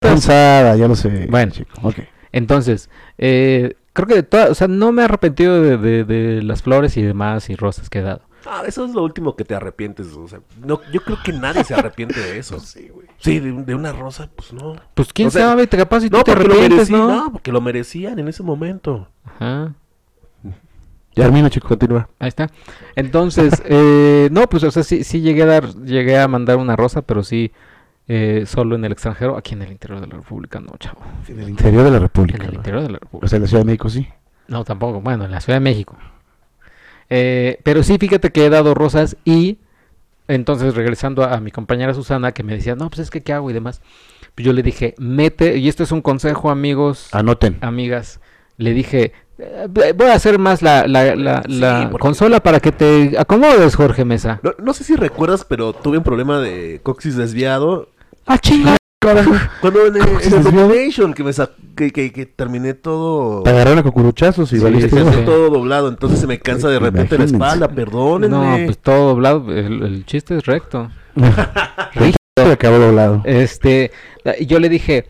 cansada, ya lo sé. Bueno. chico. Ok. Entonces, eh, creo que de todas, o sea, no me he arrepentido de, de- de las flores y demás y rosas que he dado. Ah, eso es lo último que te arrepientes. O sea, no, yo creo que nadie se arrepiente de eso. Sí, güey. Sí, de, de una rosa, pues no. Pues quién O sea, sabe, te capaz si tú No, te porque lo arrepientes, merecían, ¿no? no, porque lo merecían en ese momento. Ajá. Ya termino, chico. Continúa. Ahí está. Entonces, eh, no, pues, o sea, sí, sí llegué a dar, llegué a mandar una rosa, pero sí, eh, solo en el extranjero, aquí en el interior de la República, no, chavo. En el interior de la República. En el ¿no? interior de la O República. sea, en la Ciudad de México sí. No, tampoco, bueno, en la Ciudad de México. Eh, pero sí, fíjate que he dado rosas y entonces regresando a, a mi compañera Susana que me decía, no, pues es que qué hago y demás. Pues yo le dije, mete, y esto es un consejo, amigos, Anoten. amigas, le dije, "Eh, voy a hacer más la, la, la, Sí, la porque- consola para que te acomodes, Jorge Mesa. No, no sé si recuerdas, pero tuve un problema de coxis desviado. Ah, chinga. Cuando en, el- que me que, que, que terminé todo... Te agarraron a cucuruchazos y Sí, valiste todo. doblado, entonces se me cansa de repente la espalda, perdónenme. No, pues todo doblado, el, el chiste es recto. Se acabó doblado. Este, y yo le dije,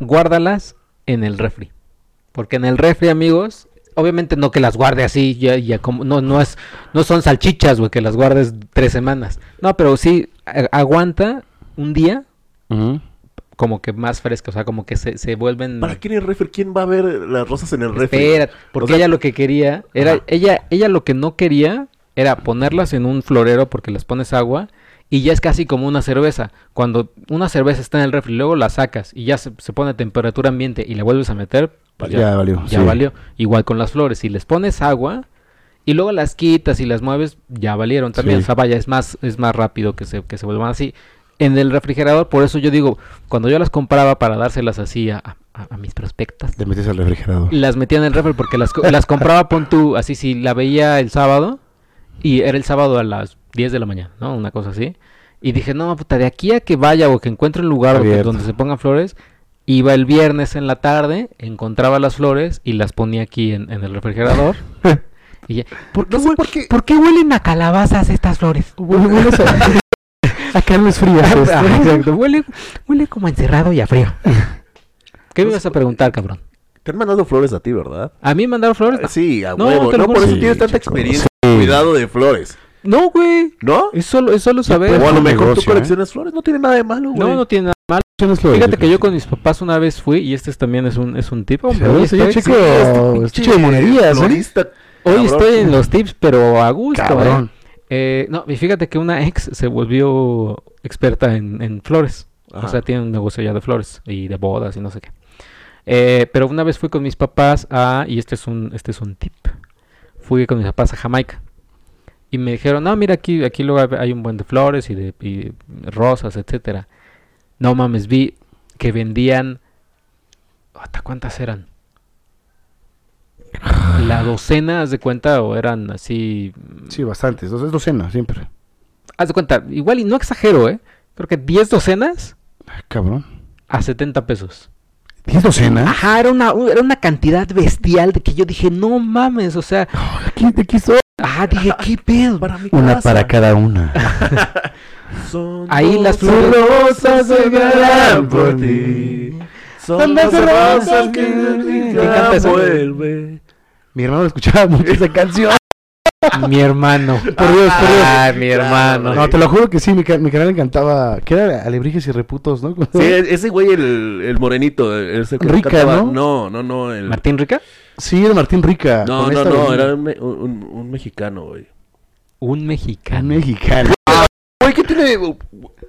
guárdalas en el refri. Porque en el refri, amigos, obviamente no que las guarde así, ya, ya como, no, no es, no son salchichas, güey, que las guardes tres semanas. No, pero sí a- aguanta un día como que más fresca, o sea, como que se, se vuelven... ¿Para quién el refri? ¿Quién va a ver las rosas en el refri? Espérate, porque O sea, ella lo que quería era, Ajá. ella, ella lo que no quería era ponerlas en un florero porque les pones agua y ya es casi como una cerveza. Cuando una cerveza está en el refri, luego la sacas y ya se, se pone a temperatura ambiente y la vuelves a meter, pues Ya valió, ya sí. valió. Igual con las flores, si les pones agua y luego las quitas y las mueves, ya valieron también. Sí. O sea, vaya, es más, es más rápido que se, que se vuelvan así. En el refrigerador, por eso yo digo, cuando yo las compraba para dárselas así a, a- a mis prospectas, Te metes al refrigerador. las metía en el refri porque las, las compraba, pon tú, así si la veía el sábado, y era el sábado a las 10 de la mañana, ¿no? Una cosa así. Y dije, no, puta, de aquí a que vaya o que encuentre un lugar o que- Abierto. donde se pongan flores, iba el viernes en la tarde, encontraba las flores y las ponía aquí en, en el refrigerador. y ya, ¿por, qué No sé hue- por qué. por qué huelen a calabazas estas flores? A- a carnes frías. esto. Ah, Exacto, huele, huele como a encerrado y a frío. ¿Qué me ibas a preguntar, cabrón? Te han mandado flores a ti, ¿verdad? ¿A mí me mandaron flores? Ah, Sí, a No, huevo. No, por eso Sí, tienes tanta chico, experiencia. sí. Cuidado de flores. No, güey. ¿No? Es solo, es solo saber. O a lo mejor tú negocio, ¿eh? coleccionas flores. No tiene nada de malo, güey. No, no tiene nada Fíjate que yo con mis papás una vez fui, y este es también es un, es un tip. Sí, Hoy estoy, chico, este es chico de monerías, ¿eh? hoy estoy en los tips, pero a gusto. ¿eh? Eh, no, y fíjate que una ex se volvió experta en, en flores. Ajá. O sea, tiene un negocio ya de flores y de bodas y no sé qué. Eh, pero una vez fui con mis papás a, y este es un, este es un tip. Fui con mis papás a Jamaica. Y me dijeron, no, mira aquí, aquí luego hay- hay un buen de flores y de y rosas, etcétera. No mames, vi que vendían. ¿Hasta cuántas eran? La docena, haz de cuenta, o eran así. Sí, bastantes. Dos es docena, siempre. Haz de cuenta, igual y no exagero, ¿eh? Creo que 10 docenas Ay, cabrón. a 70 pesos. ¿Diez docenas? Ajá, era una, era una cantidad bestial de que yo dije, no mames, o sea, Aquí, de son. ah, dije, qué pedo. Para mi Una casa. para cada una. Son Ahí las flores- rosas se por ti. Son dos rosas que nunca vuelve. Mi hermano escuchaba mucho esa canción. Mi hermano. Por Dios, por Dios. Ah, mi hermano. No, te lo juro que sí, mi, mi canal encantaba. Que era Alebrijes y Reputos, ¿no? Sí, e- ese güey, el, el morenito, es el que Rica, cantaba- ¿no? No, no, no. El... ¿Martín Rica? Sí, era Martín Rica. No, no, no, era un, me- un- un mexicano, güey. Un Un mexicano. Güey, ¿qué tiene?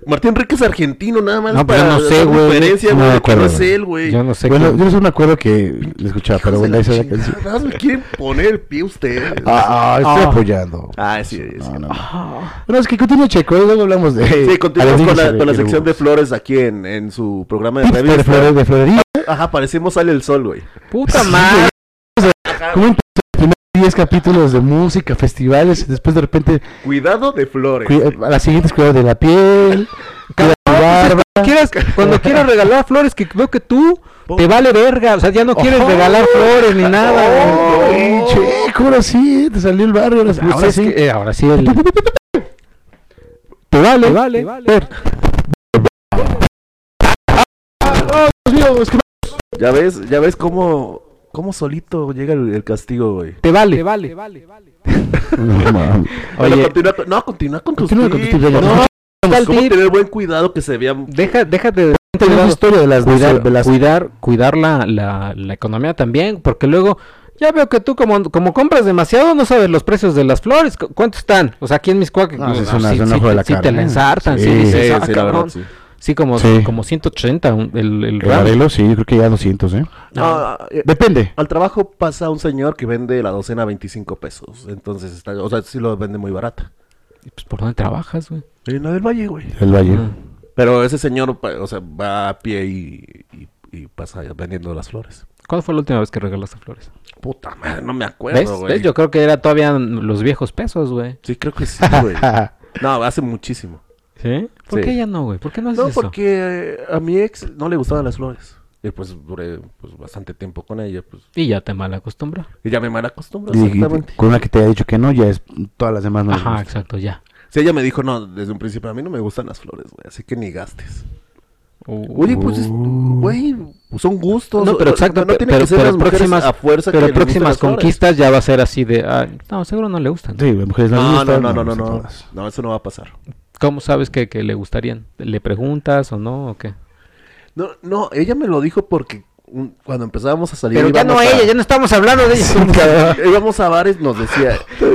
Martín Rica es argentino, nada más. No, pues yo para no sé, güey. No güey, no es güey. él, güey. Yo no sé Bueno, yo no sé me acuerdo que le escuchaba, pero bueno, esa es la canción. Nada más me quieren poner el pie ustedes. Ah, ah, estoy Ah. apoyando. Ah, sí, sí. No, no, no. Bueno, es que continúa Checo, y luego hablamos de. Sí, continuamos con la, con la sección de flores aquí en, en su programa de Tips de, revista. flore- de florería. Ajá, parecemos Sale el Sol, güey. Puta madre. ¿Cómo empezó los primeros 10 capítulos de música, festivales, y después de repente Cuidado de flores. cui- a las siguientes cuidado de la piel, cuidado de la barba. Quieras, cuando quieras regalar flores, que veo que tú te vale verga. O sea, ya no quieres Ojo. regalar flores ni nada. güey. Ay, Checo, ahora sí, te salió el barrio, ahora, sí- Pues ahora es sí. que, eh, ahora sí el... Te vale, Te vale. Oh, Dios mío, es que Ya ves, ya ves cómo, cómo solito llega el, el castigo, güey. Te vale. Te vale. no, mames. Bueno, Oye, continúa con- no, continúa con tus Continúa con tus tips. tips. No, el cómo tip. tener buen cuidado que se vean. deja, déjate de Tenemos historia de las cuidar, de las cuidar, cuidar la, la, la economía también, porque luego ya veo que tú como, como compras demasiado no sabes los precios de las flores, cu- ¿cuánto están? O sea, aquí en Miscuac No, sí, es ah, es un sí ojo de te- la sí te carne. la ensartan, sí, Sí, Sí, ah, sí, la verdad, sí. Sí, como, Sí. como 180 un- el, el el sí, yo creo que ya 200, ¿eh? No, eh, Depende. al trabajo pasa un señor que vende la docena a 25 pesos. Entonces, está, o sea, sí lo vende muy barata. Pues, ¿Por dónde trabajas, güey? En la del Valle, güey. El Valle. Ah. Pero ese señor, pa- o sea, va a pie y, y, y pasa vendiendo las flores. ¿Cuándo fue la última vez que regalaste flores? Puta madre, no me ¿Ves? acuerdo, güey. ¿Ves? Yo creo que era todavía los viejos pesos, güey. Sí, creo que sí, güey. no, hace muchísimo. ¿Sí? ¿Por Sí. qué ya no, güey? ¿Por qué no haces No, eso? porque eh, a mi ex no le gustaban las flores. Y pues duré pues, bastante tiempo con ella, pues. Y ya te mal acostumbras. Y ya me mal Y- y- exactamente. con una que te haya dicho que no, ya es todas las demás no. Ajá, exacto, ya. Sí, ella me dijo, no, desde un principio, a mí no me gustan las flores, güey, así que ni gastes. Oye, pues, es- Uh. güey, son gustos. No, pero exacto, no, tiene pero, que ser pero próximas, a fuerza pero que les gusten próximas conquistas ya va a ser así de, ah, no, seguro no le gustan. Sí, las mujeres No, no, gustan, no, no, no, no, no, eso no va a pasar. ¿Cómo sabes que, que le gustarían? ¿Le preguntas o no? ¿O qué? No, no, ella me lo dijo porque cuando empezábamos a salir Pero ya no a- ella, ya no estamos hablando de ella. íbamos a bares, nos decía,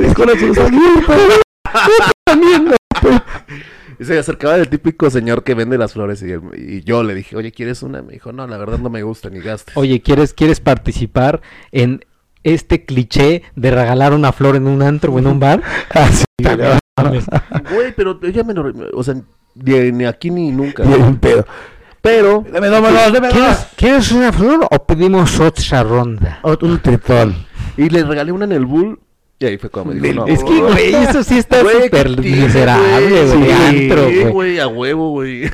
y se acercaba el típico señor que vende las flores y, yo le dije, oye, ¿quieres una? Me dijo, no, la verdad no me gusta, ni gastes. Oye, ¿quieres, ¿quieres participar en este cliché de regalar una flor en un antro o en un bar? Ah, Güey, pero ella me lo, o sea, ni, ni aquí ni nunca. pedo. Pero, Deme dos, deme ¿Quieres, ¿Quieres una flor o pedimos otra ronda? Un tritón. y le regalé una en el bull, y ahí fue cuando me dijo, no. Es que, güey, eso sí está súper ¿qué tiene, miserable, güey, antro, güey. a huevo, güey.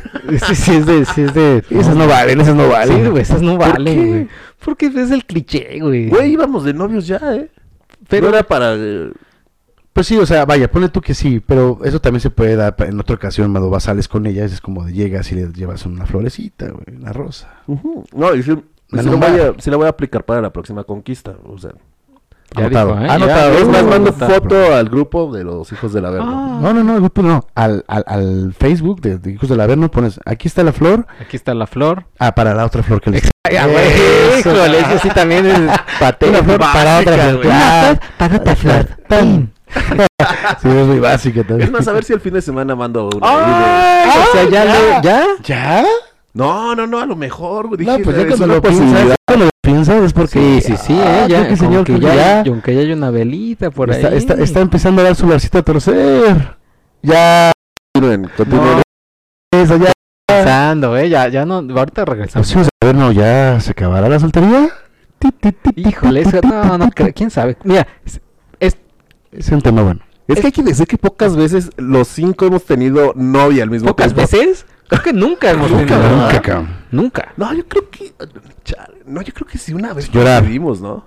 Sí, sí, es de, sí, es de... Esas no valen, esas no valen. Sí, güey, esas no ¿Por valen, güey. Porque es el cliché, güey. Güey, íbamos de novios ya, ¿eh? Pero- Pero era para... eh, Pues sí, o sea, vaya, ponle tú que sí, pero eso también se puede dar en otra ocasión cuando vas, sales con ella, es como de llegas y le llevas una florecita, güey, una rosa. No, y sí, La voy a, sí la voy a aplicar para la próxima conquista, o sea... Ya Anotado. dijo, ¿eh? Anotado. Ya, Es más, mando anotado. foto al grupo de los hijos del Averno. Ah. No, no, no, el grupo no, al, al, al Facebook de, de Hijos del Averno pones, aquí está la flor, Aquí está la flor. ah, para la otra flor que güey, Híjole, eso sí también es patético. Una flor para otra flor. para otra flor. sí, es muy básica también. Es más, a ver si el fin de semana mando una. Ah, o sea, ya, le- ya. ¿Ya? No, no, no, a lo mejor, güey. No, Dije, pues ya cuando lo piensas, posibilidad. ya cuando lo piensas es porque... Sí, sí, sí, Ah, eh, ya. que señor, que ya, ya. aunque ya hay una velita por está, ahí. está, está empezando a dar su larcita a torcer. Ya, Continúen, continúen. eso, ya. pensando, eh, ya, ya no, ahorita regresamos. Los Hijos del Averno, ¿ya se acabará la soltería? Híjole, eso, no, no, quién sabe. Mira, es, un tema bueno. Es que hay que decir que pocas veces los cinco hemos tenido novia al mismo pocas tiempo. veces. Creo que nunca hemos Nunca, tenido. ¿verdad? Nunca, cabrón. Nunca. No, yo creo que. chale, No, yo creo que sí, una vez Llorar. vivimos, ¿no?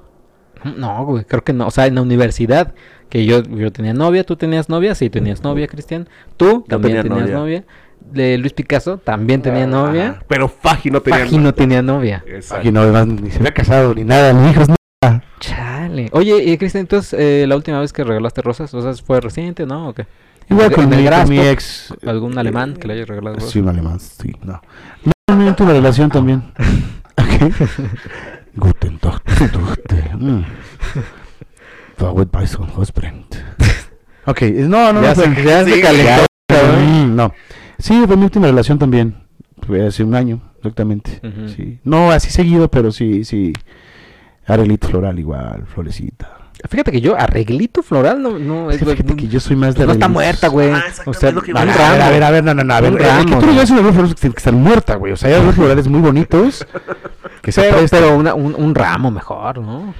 No, güey, creo que no. O sea, en la universidad, que yo, yo tenía novia, tú tenías novia, sí, tenías novia, Cristian. Tú también tenía tenías novia. novia. De Luis Picasso también tenía novia. Ajá, Pero Faji no tenía Faji no tenía novia. Aquí no, además, ni se había casado, ni nada, ni hijos, nada. Ah, Chale. Oye, eh, Cristian, entonces, eh, la última vez que regalaste rosas, o sea, ¿fue reciente, no? ¿O qué? igual ¿En con el mi, con mi ex. ¿Algún eh, alemán que le haya regalado rosas? Sí, un alemán, sí, no. Normalmente una relación también. Guten Tag. Mm. Ok, no, no, Ya no. se- fue- ya se Sí, calentó, ya, mm, No. Sí, fue mi última relación también. Fue hace un año, exactamente. Sí. No así seguido, pero sí, sí. Arreglito floral igual, florecita. Fíjate que yo, arreglito floral, no, no, Es que fíjate que yo soy más de pues no está muerta, güey. Ah, o sea, es lo que un iba a ver, a ver, ramo. a ver, a ver, no, no, no, a ver, Un eh, que ramo, tú no llevas una arreglo floral que tiene que estar muerta, güey. O sea, hay arreglos florales muy bonitos. Que se Pero, pero una- un, un ramo mejor, ¿no?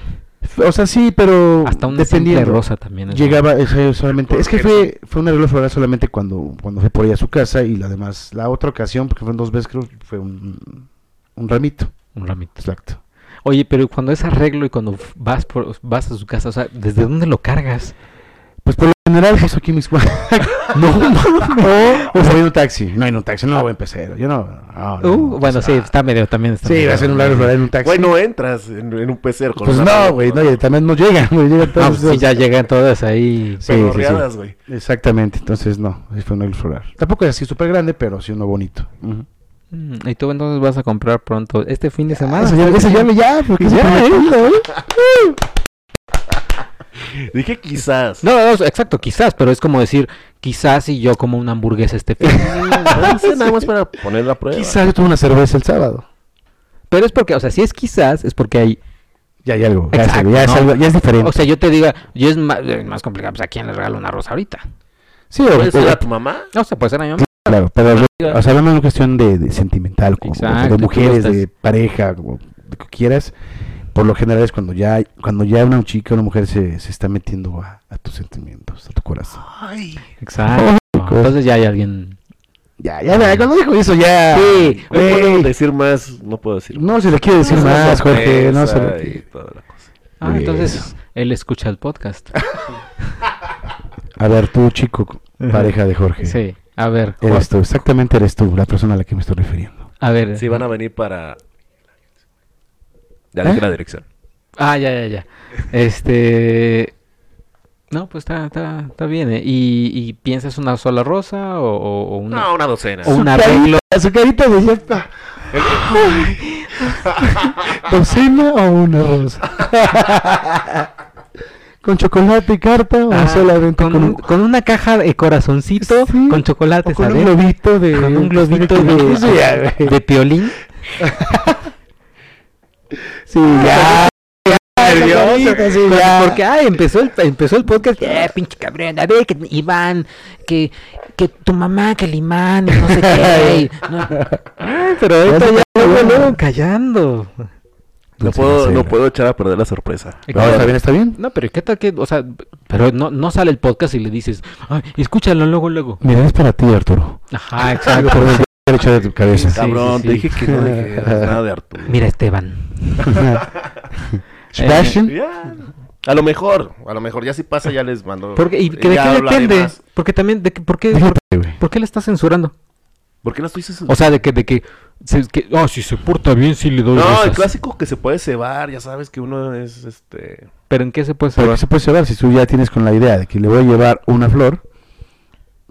O sea, sí, pero Hasta simple dependiendo. rosa también. es Llegaba eso solamente. Es que ¿Por fue, fue un arreglo floral solamente cuando, cuando fue por ella a su casa y la demás, la otra ocasión, porque fueron dos veces, creo, fue un, un ramito. Un ramito. Exacto. Oye, pero cuando es arreglo y cuando vas por, vas a su casa, o sea, ¿desde dónde lo cargas? Pues por lo general, pues aquí mis No, o, o sea, en un taxi. No, en un taxi, no voy a empezar. Yo no. no, no, Uh, bueno, sí, está medio también. Está Sí, medio- va a ser un floral en un taxi. Bueno, entras en, en un PCR con pues no, güey, no, y también no llegan, güey, llegan todos. pues sí, ya llegan todas ahí. Sí, güey. Exactamente, entonces no, sí fue un floral. Tampoco es así súper grande, pero sí uno bonito. Mm, Y tú entonces vas a comprar pronto este fin de semana. Eso ya, eso ya, ya, porque Ya, ya, ¿eh? Dije quizás. No, no, exacto, quizás, pero es como decir, quizás si yo como una hamburguesa este fin. No dice nada más para poner la prueba. Quizás yo tuve una cerveza el sábado. pero es porque, o sea, si es quizás, es porque hay... Ya hay algo, ya, es, algo, ya, es ¿no? algo, ya es diferente. O sea, yo te diga, yo es más, más complicado, pues a quién le regalo una rosa ahorita. sí, o- ¿Puede ser a tu mamá? No, o sea, puede ser a mi mamá. Claro, pero o sea, hablando de una cuestión de, de sentimental, como, Exacto, de mujeres, estás- de pareja, como de que quieras, por lo general es cuando ya cuando ya una chica, una mujer se, se está metiendo a, a tus sentimientos, a tu corazón. Ay. Exacto. Entonces ya hay alguien... Ya, ya, ya, cuando dijo eso ya. Sí, No puedo decir más, no puedo decir No se le quiere decir más, Jorge, no se le y toda la cosa. Ah, entonces él escucha el podcast. A ver, tú, chico, pareja de Jorge. Sí, a ver. Eres tú, exactamente eres tú, la persona a la que me estoy refiriendo. A ver. Sí, van a venir para... Ya ¿Eh? dije la dirección. Ah, ya, ya, ya. Este... No, pues está, está, está bien. ¿eh? ¿Y, y piensas una sola rosa o, o- una, No, una docena. o un arreglo? Su carita de ¿Docena o una rosa? ¿Con chocolate y carta o Ah, solamente con, con, un- un, con una caja de corazoncito Sí, con chocolates o con un globito de con un globito de, ya, de piolín? Sí, ya. nervioso. Sí, ya. Porque, ay, empezó el, empezó el podcast. Eh, pinche cabrón. A ver, que Iván, que, que tu mamá, que el imán, no sé qué. no- Ay, pero ahorita ya luego, luego callando. No puedo, no puedo echar a perder la sorpresa. No, está bien, está bien. No, pero ¿qué tal que, o sea, pero no, no sale el podcast y le dices, ay, escúchalo luego, luego. Mira, es para ti, Arturo. Ajá, Algo exacto. por el derecho de tu cabeza. Sí, Cabrón, sí, te sí. dije que no dijeras nada de Arturo. Mira, Esteban. Sebastian. Ya. A lo mejor, a lo mejor ya si pasa ya les mando. Porque, ¿Y que de qué depende? más. Porque también, de que, ¿por, qué, Déjate, por, por qué le estás censurando? ¿Por qué no estoy censurando? O sea, de que, de que, se, que oh, si se porta bien, sí le doy No, el clásico que se puede cebar, ya sabes que uno es este. Pero ¿en qué se puede? ¿qué se puede llevar? Si tú ya tienes con la idea de que le voy a llevar una flor,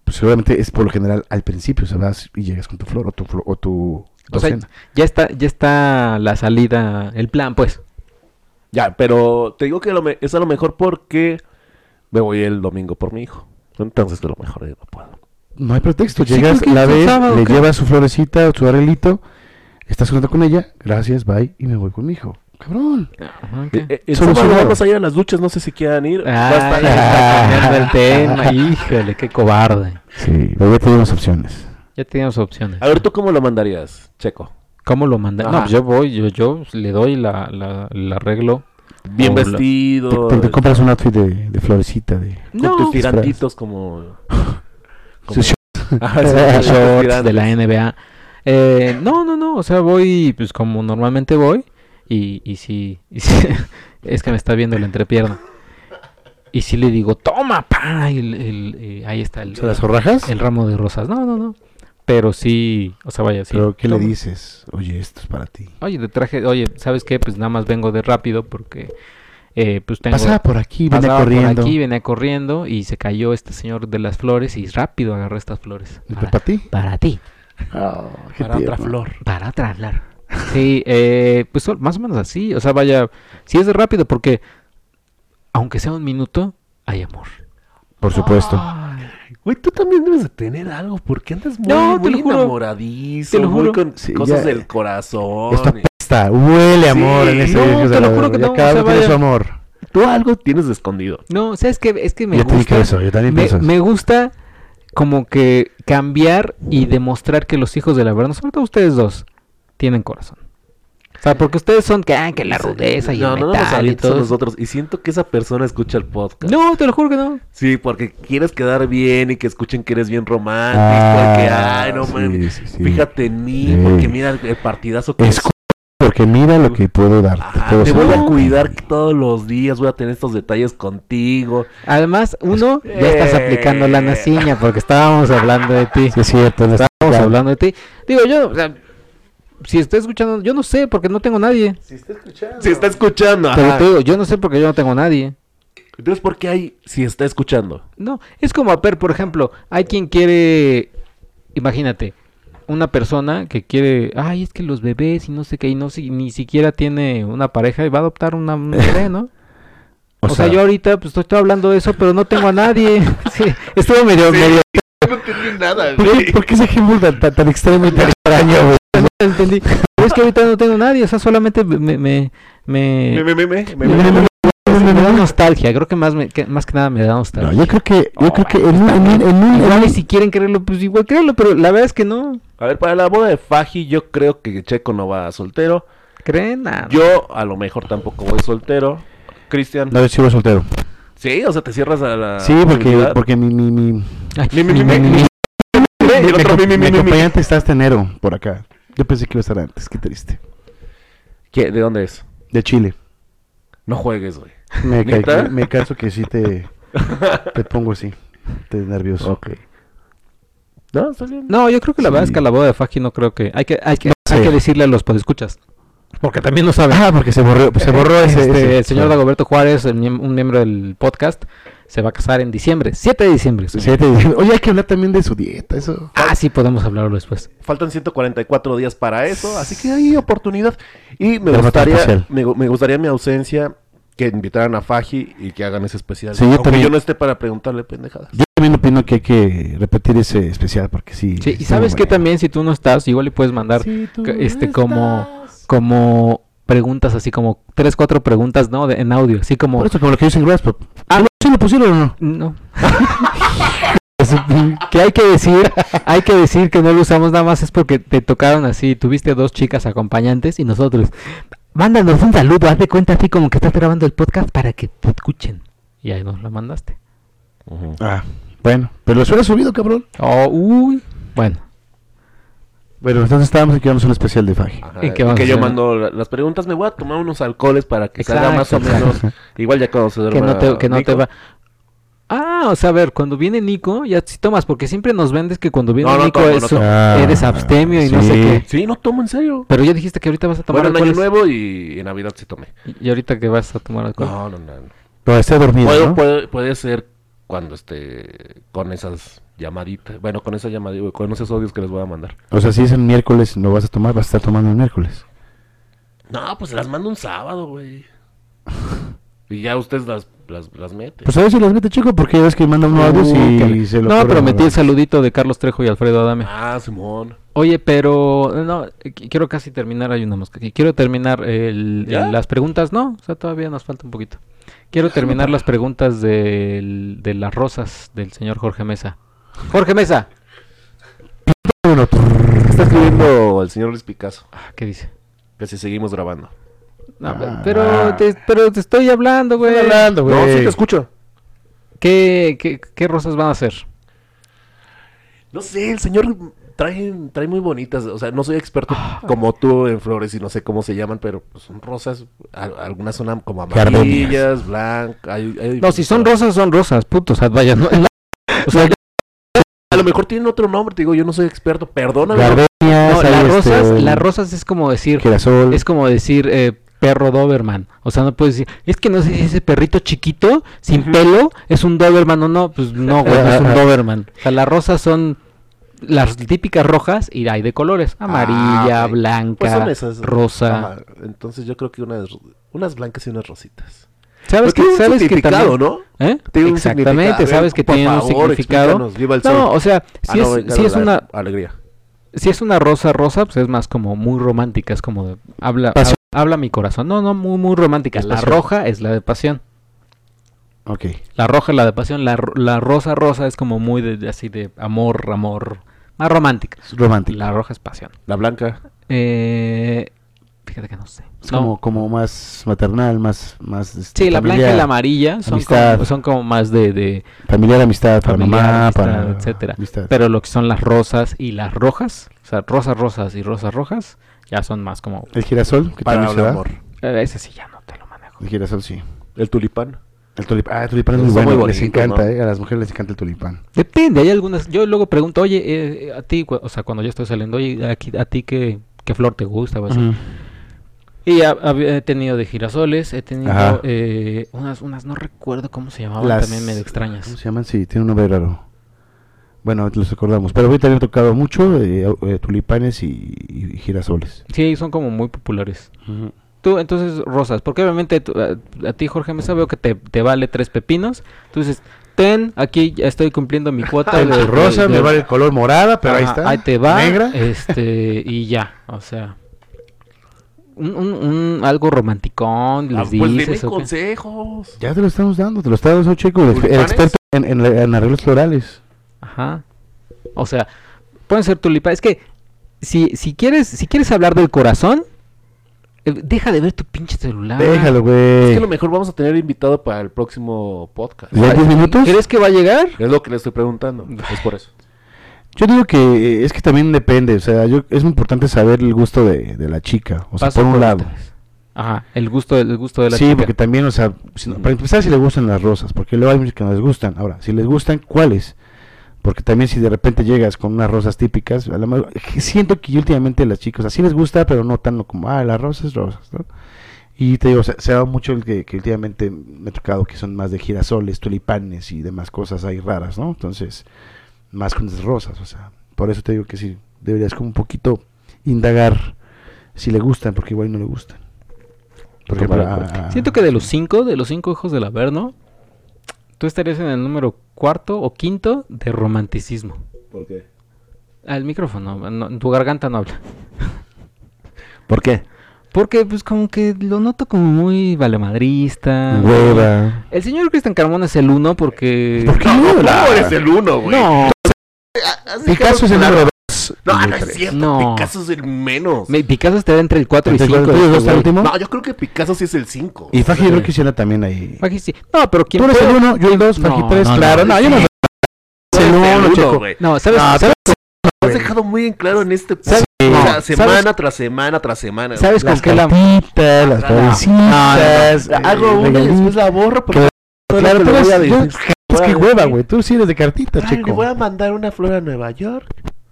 pues seguramente es por lo general al principio, se vas y llegas con tu flor o tu flor, o tu O sea, ya está, ya está la salida, el plan, pues. Ya, pero te digo que lo me- es a lo mejor porque me voy el domingo por mi hijo. Entonces a lo mejor yo no puedo. No hay pretexto, Sí, llegas, la ¿Es ves, le llevas su florecita o su arreglito, estás contento con ella, gracias, bye, y me voy con mi hijo. Cabrón. Ajá, ok. Eh, eh, vamos a ir a las duchas, no sé si quieran ir. Va a Ah, ya cambiando el tema. Híjole, qué cobarde. Sí, voy a tener unas opciones. Ya teníamos opciones. A ver, ¿tú cómo lo mandarías, Checo? ¿Cómo lo mandan? No, pues yo voy, yo, yo le doy la, la, el arreglo. Bien O la- Te, vestido. te- te compras un outfit de, de florecita, de... Con No. tus tirantitos como... sus sí, de shorts la NBA. Eh, no, no, no, o sea, voy pues como normalmente voy y, y sí, y sí, es que me está viendo la entrepierna. Y sí le digo, toma, pa, y el- el- eh, ahí está el, ¿Se las zorrajas? el ramo de rosas. No, no, no. Pero sí, o sea, vaya, sí. Pero, ¿qué le dices? dices? Oye, esto es para ti. Oye, te traje, oye, ¿sabes qué? Pues nada más vengo de rápido porque eh, pues tengo... Pasaba por aquí, venía pasaba por corriendo. aquí, venía corriendo y se cayó este señor de las flores y rápido agarró estas flores. ¿Y Para, para ti? para ti, Ah, qué Para otra flor. para otra flor. Sí, eh, pues más o menos así. O sea, vaya, si es de rápido porque aunque sea un minuto, hay amor. Por supuesto. Güey, tú también debes de tener algo, porque andas muy, No, te muy lo juro. enamoradizo, Te lo muy juro. con Sí, cosas ya- del corazón. Esto apesta, huele amor en ese no, te lo juro que no, Cada o sea, uno tiene su amor. Tú algo tienes de escondido. No, ¿sabes qué? Es que me Yo también gusta. creo eso, yo también me, pienso eso. me gusta como que cambiar y demostrar que los hijos de la verdad, sobre todo ustedes dos, tienen corazón. O sea, porque ustedes son que, ah, que la rudeza y no, el no, no nos metal y todo. nosotros. Y siento que esa persona escucha el podcast. No, te lo juro que no. Sí, porque quieres quedar bien y que escuchen que eres bien romántico. Ah, que, ay, no sí, mames. sí, sí. Fíjate en mí, porque mira el, partidazo que Escu- porque mira lo que puedo dar. Te voy a cuidar todos los días, voy a tener estos detalles contigo. Además, uno, ya estás Eh. aplicando la naciña porque estábamos hablando de ti. Sí, es cierto. Estábamos hablando de ti. Digo, yo, o sea, si está escuchando, yo no sé porque no tengo nadie. Si está escuchando. Si está escuchando, Pero te digo, yo no sé porque yo no tengo nadie. Entonces, ¿por qué hay si está escuchando? No, es como, a ver, por ejemplo, hay quien quiere, imagínate, una persona que quiere, ay, es que los bebés y no sé qué, y no si- ni siquiera tiene una pareja y va a adoptar una, un bebé, ¿no? O, sea, yo ahorita pues estoy, estoy hablando de eso, pero no tengo a nadie. Sí, estuvo medio, medio, No entendí nada, ¿Por qué, por qué ese ejemplo tan, tan, tan extremo y tan extraño, güey? No entendí. Pero es que ahorita no tengo nadie, o sea, solamente me, me, me, Me, me, me, me, me, Me- me- me- me- me da nostalgia, creo que más, me, que, más que nada me da No, nostalgia. yo creo que, yo creo que en un, en en un- Igual y si quieren creerlo, pues igual créanlo, pero la verdad es que no. A ver, para la boda de Faji, yo creo que Checo no va soltero. ¿Creen? Nah, Yo, a lo mejor, tampoco voy soltero. Cristian. No, yo sigo soltero. Sí, o sea, te cierras a la. Sí, porque, porque mi, mi, mi, Ay, Mi, mi, mi, mi, mi- mi, mi- mi- el mi- otro mi, mi, mi mi, mi, mi. acompañante está hasta enero por acá. Yo pensé que iba a estar antes, qué triste. ¿Qué? ¿De dónde es? De Chile. No juegues, güey. Me, ca- me, caso que sí te, te pongo así, te nervioso. Ok. No, está bien. No, yo creo que la verdad es Sí. que a la boda de Faji no creo que hay que hay que, No hay que decirle a los podescuchas. Porque también no saben. Ah, porque se borró, se borró ese, Este, ese- el señor Dagoberto Juárez, el un miembro del podcast, se va a casar en diciembre, 7 de diciembre. Sí, te dije, Oye, hay que hablar también de su dieta, eso. Ah, sí, podemos hablarlo después. Faltan 144 días para eso, así que hay oportunidad. Y me gustaría, me, me gustaría mi ausencia que invitaran a Faji y que hagan ese especial. Sí, yo Aunque también. yo no esté para preguntarle pendejadas. Yo también opino que hay que repetir ese especial porque sí. Sí, y sabes que también si tú no estás, igual le puedes mandar Si este no como estás. como preguntas así como tres, cuatro preguntas, ¿no? De- en audio, así como Por eso, como lo que dicen Grasspop. Ah. Ah, ¿sí lo pusieron o no? no. que hay que decir, hay que decir que no lo usamos nada más es porque te tocaron así, tuviste dos chicas acompañantes y nosotros mándanos un saludo, haz de cuenta así como que estás grabando el podcast para que te escuchen. Y ahí nos lo mandaste. Ah, bueno. Pero lo suena subido, cabrón. Oh, uy. Bueno, Bueno, entonces estábamos aquí, vamos a un especial de Faji. Ajá, ¿Y y qué vamos que a yo hacer? mando la- las preguntas, me voy a tomar unos alcoholes para que salga más o Exacto, menos. Igual ya cuando se que duerma no te, que no te Nico. va. Ah, o sea, a ver, cuando viene Nico, ya si tomas, porque siempre nos vendes que cuando viene No, no Nico tomo, no es- tomo. eres abstemio y no sé sí. qué. Sí, no tomo en serio. Pero ya dijiste que ahorita vas a tomar Bueno, en Año alcoholes. Nuevo y en Navidad sí tomé. Y ahorita que vas a tomar alcohol. No, no, no. no. Pero esté dormido, Puedo- ¿no? puede, puede ser cuando esté con esas llamaditas. Bueno, con esa llamadita, con esos audios que les voy a mandar. O sea, si es el miércoles, lo vas a tomar, vas a estar tomando el miércoles. No, pues las mando un sábado, güey. Y ya ustedes las, las, las meten. Pues a ver si las mete, chico, porque ya ves que manda unos audios Uh, y que- se lo no, pero metí el saludito de Carlos Trejo y Alfredo Adame. Ah, Simón. Oye, pero no, qu- quiero casi terminar, hay una mosca aquí. Quiero terminar el- las preguntas, no, o sea, todavía nos falta un poquito. Quiero terminar las preguntas del- de las rosas del señor Jorge Mesa. Jorge Mesa. Bueno, Está escribiendo el señor Luis Picasso. Ah, ¿Qué dice? Que si seguimos grabando. No, Ah. pero, te, pero te estoy hablando, güey. Estoy hablando, güey. No, sí te escucho. ¿Qué, qué, qué rosas van a hacer? No sé, el señor trae, trae muy bonitas. O sea, no soy experto como tú en flores y no sé cómo se llaman, pero pues, son rosas. al- algunas son como amarillas, blancas. No, si son rosas, son rosas, puto. O sea, vaya, no, o sea, A lo mejor tienen otro nombre, te digo, yo no soy experto. Perdóname. Gardenias, no, las este, rosas, las rosas es como decir, girasol. es como decir eh, perro Doberman. O sea, no puedes decir, es que no sé si ese perrito chiquito, sin pelo, es un Doberman o no. Pues no, güey, no es un Doberman. O sea, las rosas son las típicas rojas y hay de colores. Amarilla, Ah, ok. blanca, Pues son esas. rosa. Entonces yo creo que unas, unas blancas y unas rositas. ¿Sabes Pero que, tiene un sabes que también- ¿no? ¿Eh? Exactamente, sabes que Por tiene un significado. explícanos, viva el No, sol. o sea, Ah, si no, es, si una Alegría. si es una rosa rosa, pues es más como muy romántica, es como de habla Pasión. habla mi corazón. No, no, muy muy romántica. Es La pasión. roja es la de pasión. Ok. La roja es la de pasión, la, la rosa rosa es como muy de, de- así de amor, amor, más romántica. Es romántico. La roja es pasión. La blanca. Eh, fíjate que no sé. Es No. como, como más maternal, más, más este, Sí, la blanca y la amarilla son amistad. como, son como más de, de Familiar, amistad, para familiar, mamá, amistad, para etcétera. amistad. Pero lo que son las rosas y las rojas, o sea, rosas rosas y rosas rojas, ya son más como... El girasol, que Para el amor. eh, ese sí ya no te lo manejo. El girasol, sí. El tulipán. El tulipán, ah, el tulipán es muy bueno, muy les bonito, encanta, ¿no? eh, a las mujeres les encanta el tulipán. Depende, hay algunas... Yo luego pregunto, oye, eh, a ti, o sea, cuando yo estoy saliendo, oye, aquí, a ti qué, qué flor te gusta o así. Ujú. Y ha- hab- he tenido de girasoles, he tenido eh, unas, unas, no recuerdo cómo se llamaban, Las- también medio extrañas. ¿Cómo se llaman? Sí, tiene un nombre raro. Bueno, los recordamos. Pero ahorita había tocado mucho eh, eh, tulipanes y, y girasoles. Sí, son como muy populares. Tú, entonces, rosas, porque obviamente tú- a, a ti, Jorge Mesa, veo que te, te vale tres pepinos. Entonces, ten, aquí ya estoy cumpliendo mi cuota de rosa, de- me vale el color morada, pero ahí está. Ahí te va. Negra. Este, y ya, o sea. Un, un, un- algo romanticón, les Ah, pues dime dices. qué? consejos. Ya te lo estamos dando, te lo está dando Checo, el, experto en, en, en arreglos florales. Ajá. O sea, pueden ser tulipanes. Es que si, si quieres, si quieres hablar del corazón, eh, deja de ver tu pinche celular. Déjalo, Es güey. que a lo mejor vamos a tener invitado para el próximo podcast. ¿Ya hay 10 minutos? ¿Crees que va a llegar? Es lo que le estoy preguntando. Es por eso. Yo digo que eh, es que también depende, o sea, yo, es muy importante saber el gusto de, de la chica, o sea, Paso por un por lado. Ajá, el gusto, el gusto de la Sí, chica. porque también, o sea, si no- para empezar si le gustan las rosas, porque luego hay muchos que no les gustan. Ahora, si les gustan, ¿cuáles? Porque también si de repente llegas con unas rosas típicas, a lo mejor- siento que últimamente las chicas así les gusta, pero no tan como, ah, las rosas, rosas, ¿no? Y te digo, se, se da mucho el que, que últimamente me ha tocado que son más de girasoles, tulipanes y demás cosas ahí raras, ¿no? Entonces, más con las rosas, o sea, por eso te digo que sí, deberías como un poquito indagar si le gustan, porque igual no le gustan. Siento que de los cinco, de los cinco hijos del Averno, tú estarías en el número cuarto o quinto de romanticismo. ¿Por qué? Al micrófono, no, tu garganta no habla. ¿Por qué? Porque, pues, como que lo noto como muy valemadrista. Hueva. El señor Cristian Carmona es el uno porque... ¿Por qué? No, La- ¿cómo eres el uno, güey? No, Picasso es el número. No, no es cierto. No. Picasso es el menos. me- Picasso estaría entre el 4 y ¿Entre 5. el cuatro y dos, el último? No, yo creo que Picasso sí es el 5. Y Faji yo creo que sí era también ahí. No, pero ¿quién Tú eres puede- el uno, yo el dos, No, Faji tres, no, claro. no, No, yo no sí. soy. No, ¿sabes? No, ¿sabes, has dejado muy en claro en este. O No, sea, ¿sabes? semana tras semana tras semana. ¿Sabes con qué la... las No, florecitas. La hago una y después la borro porque Claro, tú voy a yo- decir. Es que hueva, güey. Tú sí eres de cartitas, Ay, chico. le voy a mandar una flor a Nueva York.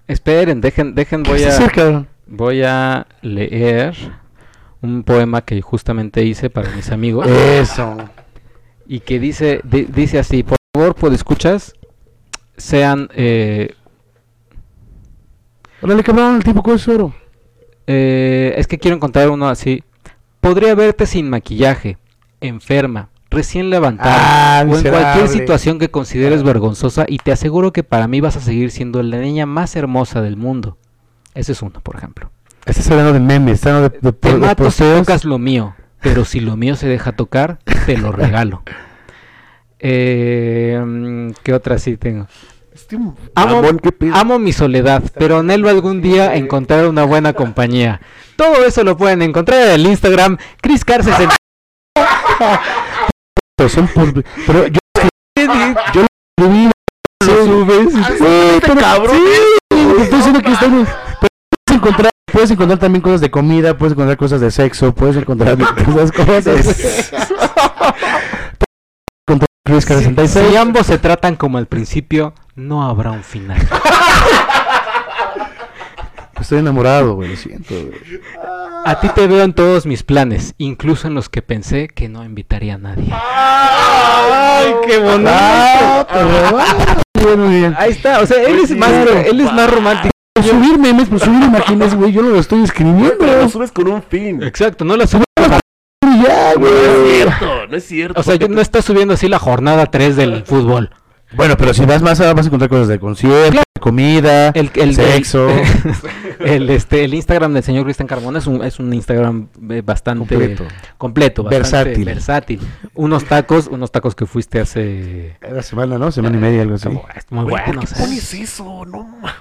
Esperen, dejen, dejen, voy ¿Qué a... vas a hacer, cabrón? Voy a leer un poema que justamente hice para mis amigos Eso. y que dice di- dice así, por favor, por escuchas, sean eh, Órale, cabrón, el tiempo es oro. eh, es que quiero encontrar uno así. Podría verte sin maquillaje, enferma, recién levantada Ah, o en cualquier situación que consideres vergonzosa y te aseguro que para mí vas a seguir siendo la niña más hermosa del mundo. Ese es uno, por ejemplo. Estás hablando de memes, estás hablando de, de, Te de mato si tocas lo mío, pero si lo mío se deja tocar, te lo regalo. Eh, mm, ¿Qué otra sí tengo? Este Amo, mamón, qué pedo. amo mi soledad, pero anhelo algún día encontrar una buena compañía. Todo eso lo pueden encontrar en el Instagram Chris Car 60. Pero son por- Pero yo, yo lo escribí. Lo subes. Güey, pero- cabrón. Sí, estoy diciendo que estamos. Pero puedes encontrar, puedes encontrar también cosas de comida, puedes encontrar cosas de sexo, puedes encontrar esas cosas. Chris Car 66. Si ambos se tratan como al principio, no habrá un final. Estoy enamorado, güey, lo siento, güey. A ti te veo en todos mis planes, incluso en los que pensé que no invitaría a nadie. ¡Ay, qué bonito! Bien, muy bien. Ahí está, o sea, él es más, él es más romántico. Por subir memes, por subir imágenes, güey, yo no lo estoy escribiendo. Pero lo subes con un fin. Exacto, no la sube. Ya, No es cierto, no es cierto. O sea, yo no está subiendo así la jornada 3 del fútbol. Bueno, pero si vas más vas a encontrar cosas de concierto, comida, El, el sexo. El, este, el Instagram del señor Cristian Carmona es un, es un Instagram eh, bastante Completo. completo, bastante Versátil. versátil. Unos tacos, unos tacos que fuiste hace La semana, ¿no? Semana y media, algo así. como- muy Güey, ¿por qué pones eso? No mames.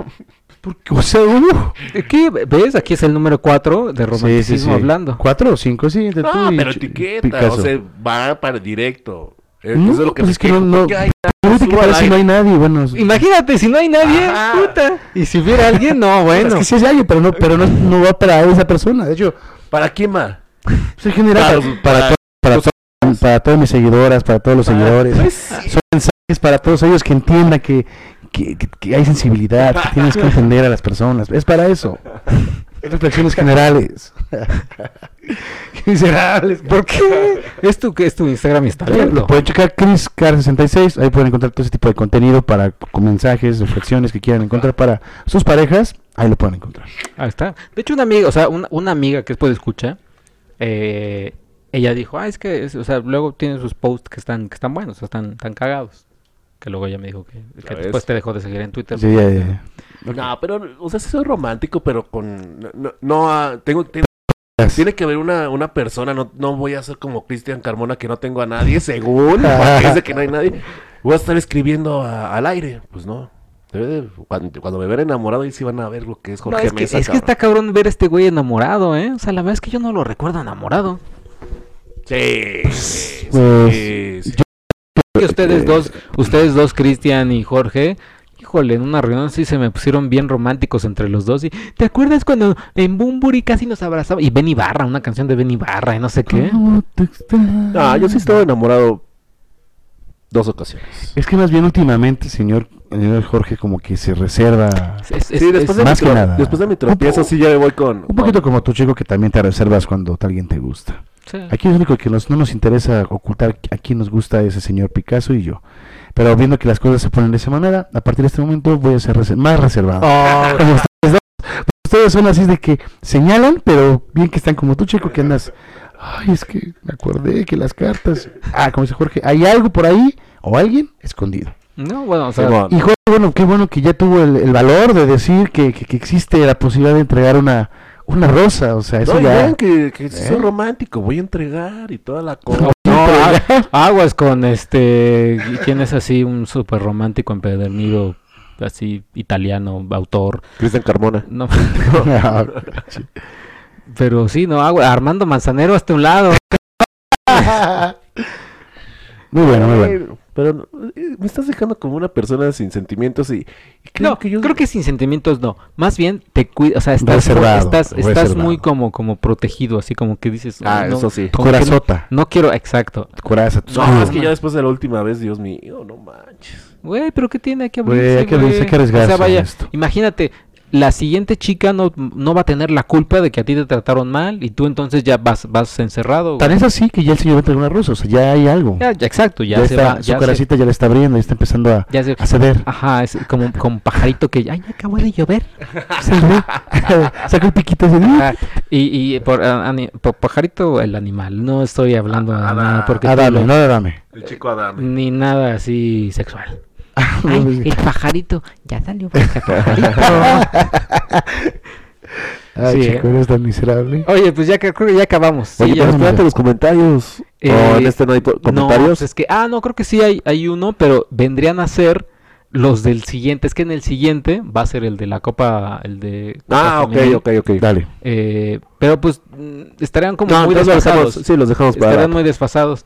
Porque, o sea, uh, ¿Qué? ¿Ves? Aquí es el número 4 de romanticismo hablando. ¿Cuatro o cinco? Sí, tú No, pero etiqueta, Picasso. o sea, va para directo. Eh, No, eso es lo que pues me es que quejo, no- no- porque hay Pero subo etiquetar al si no hay aire. nadie, bueno. es- Imagínate, si no hay nadie, Ajá. puta. Y si hubiera alguien, no, Es bueno. que sí hay alguien, pero no, pero no, no va para esa persona. De hecho, ¿Para quién va? pues en general, Para para, los- para, para to- para, to- para todas mis seguidoras, para todos los seguidores. Pues, Son mensajes para todos ellos que entiendan que, que, que- que hay sensibilidad, que tienes que entender a las personas. Es para eso. Es reflexiones generales. Qué miserables. ¿Por qué? Es tu, es tu Instagram y está abierto. Lo pueden checar ChrisCar66, ahí pueden encontrar todo ese tipo de contenido para con mensajes, reflexiones que quieran encontrar para sus parejas, ahí lo pueden encontrar. Ahí está. De hecho, una amiga, o sea, una, una amiga que después escucha, eh, ella dijo, ah, es que, es- o sea, luego tiene sus posts que están, que están buenos, o sea, están, están cagados. Que luego ella me dijo que, después te dejó de seguir en Twitter. Sí, ya, ya, No, pero, o sea, sí soy romántico, pero con... No, no, ah, tengo... tengo- tiene que haber una, una persona, no, no voy a ser como Cristian Carmona que no tengo a nadie, según, porque dice que no hay nadie. Voy a estar escribiendo a- al aire, pues no. Debe de- cuando, cuando me vean enamorado, ahí sí van a ver lo que es No, Jorge es que, Mesa, es que está cabrón ver a este güey enamorado, ¿eh? O sea, la verdad es que yo no lo recuerdo enamorado. Sí, sí, Pues, sí. Que ustedes dos, ustedes dos, Cristian y Jorge, híjole, en una reunión sí se me pusieron bien románticos entre los dos. Y, ¿Te acuerdas cuando en Bumburi casi nos abrazaba? Y Benny Barra, una canción de Benny Barra y no sé qué. No, yo sí estaba enamorado dos ocasiones. Es que más bien últimamente, señor, señor Jorge, como que se reserva Es- es- Sí, después de, mi más que nada. después de mi tropiezo, sí ya me voy con... un poquito como tu chico que también te reservas cuando alguien te gusta. sí. Aquí lo único que nos, no nos interesa ocultar a quién nos gusta es el señor Picasso y yo. Pero viendo que las cosas se ponen de esa manera, a partir de este momento voy a ser reser- más reservado. Oh, Como ustedes dos. Ustedes son así de que señalan, pero bien que están como tú, chico, que andas. Ay, es que me acordé que las cartas. Ah, como dice Jorge, hay algo por ahí o alguien escondido. no, bueno, o sea, Simón. Y Jorge, bueno, qué bueno que ya tuvo el, el valor de decir que, que- que existe la posibilidad de entregar una, una rosa. O sea, eso No, ya. vean que, que sí ¿Eh? soy romántico, voy a entregar y toda la cosa. no, aguas con este, ¿quién es así un súper romántico empedernido, así italiano, autor? Cristian Carmona. No, pero sí, no, agua, Armando Manzanero hasta un lado. muy bueno, muy bueno. Pero eh, me estás dejando como una persona sin sentimientos y, y creo no, que yo... creo que sin sentimientos no. Más bien te cuidas, o sea, estás, Reservado, estás, estás reservado. muy como, como protegido, así como que dices. Ah, no, eso sí. Que no- corazota. No, quiero, exacto. Tu coraza, No, escudo. es que ya después de la última vez, Dios mío, no manches. Güey, pero ¿qué tiene? Hay que Güey, abrirse, hay que abrirse, güey. hay que arriesgarse O sea, vaya, esto. imagínate, la siguiente chica no, no va a tener la culpa de que a ti te trataron mal y tú entonces ya vas, vas encerrado. Tan es así que ya el señor va a entregar una rosa. O sea, ya hay algo. Ya, ya, exacto, ya, Ya, se está, va. su Ya se, caracita ya le está abriendo, ya está empezando a, ya se- a ceder. Ajá, es como, como pajarito que ya, ya acabó de llover. Se ve. Saca el piquito ese Ajá, Y, y por, ani- por pajarito el animal, no estoy hablando de nada porque tú dame, lo- no dame. El chico Adame. ni nada así sexual. Ay, el pajarito, ya salió el pajarito. Ay, Sí, chico, ¿eh? eres tan miserable. Oye, pues ya que creo que ya acabamos. Sí, Oye, ya pero no, espérate los comentarios. Eh, ¿O en este no hay No, comentarios? pues es que, ah, no, creo que sí hay, hay uno, pero vendrían a ser los del siguiente. Es que en el siguiente va a ser el de la Copa, el de... Copa ah, ok, Femenil. ok, ok. Dale. Eh, pero pues mm, estarían como No, muy desfasados. dejamos, sí, los dejamos para... Estarían muy desfasados.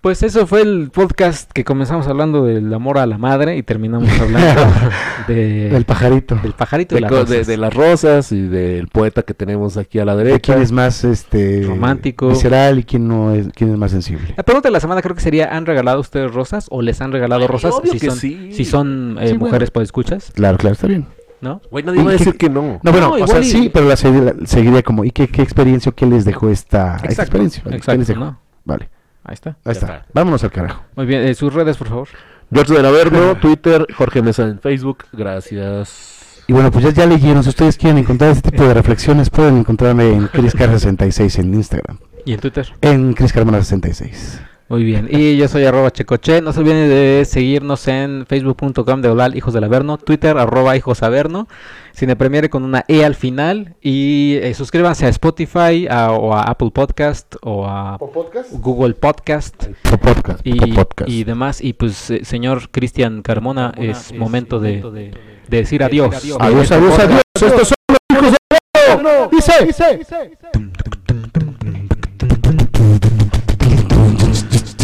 Pues eso fue el podcast que comenzamos hablando del amor a la madre y terminamos hablando de, El pajarito. del pajarito De, y las de- rosas. de las rosas y del poeta que tenemos aquí a la De derecha. quién es más este Romántico. visceral y quién no es quién es más sensible. La pregunta de la semana creo que sería, ¿han regalado ustedes rosas o les han regalado Ay, rosas? obvio si que son, sí. si son eh, Sí, bueno. mujeres por escuchas, Claro, claro, está bien. ¿no? Güey, nadie va a ¿Y qué- decir que no. No, bueno, No, o sea, y- sí, pero la seguiría, seguiría como, ¿y qué, qué experiencia o qué les dejó esta, esta Exacto, experiencia? ¿Qué exacto, les dejó? ¿no? Vale, Ahí está. ahí está. está. Vámonos al carajo. Muy bien, eh, sus redes, por favor. George del Averno, Twitter, Jorge Mesa en Facebook. Gracias. Y bueno, pues ya, ya leyeron, si ustedes quieren encontrar este tipo de reflexiones, pueden encontrarme en ChrisCar66 en Instagram. ¿Y en Twitter? En ChrisCarmona66. Muy bien. Y yo soy arroba checoche. No se olviden de seguirnos en facebook.com de Olal Hijos del Averno, Twitter arroba Hijos Averno, Cine Premiere con una E al final. Y eh, suscríbanse a Spotify a- o a Apple Podcast o a Google Podcast Po podcast, y, po podcast. y demás. Y pues, eh, señor Cristian Carmona, es momento de, de decir adiós. Adiós, adiós, adiós. Estos son los hijos de Averno. Dice.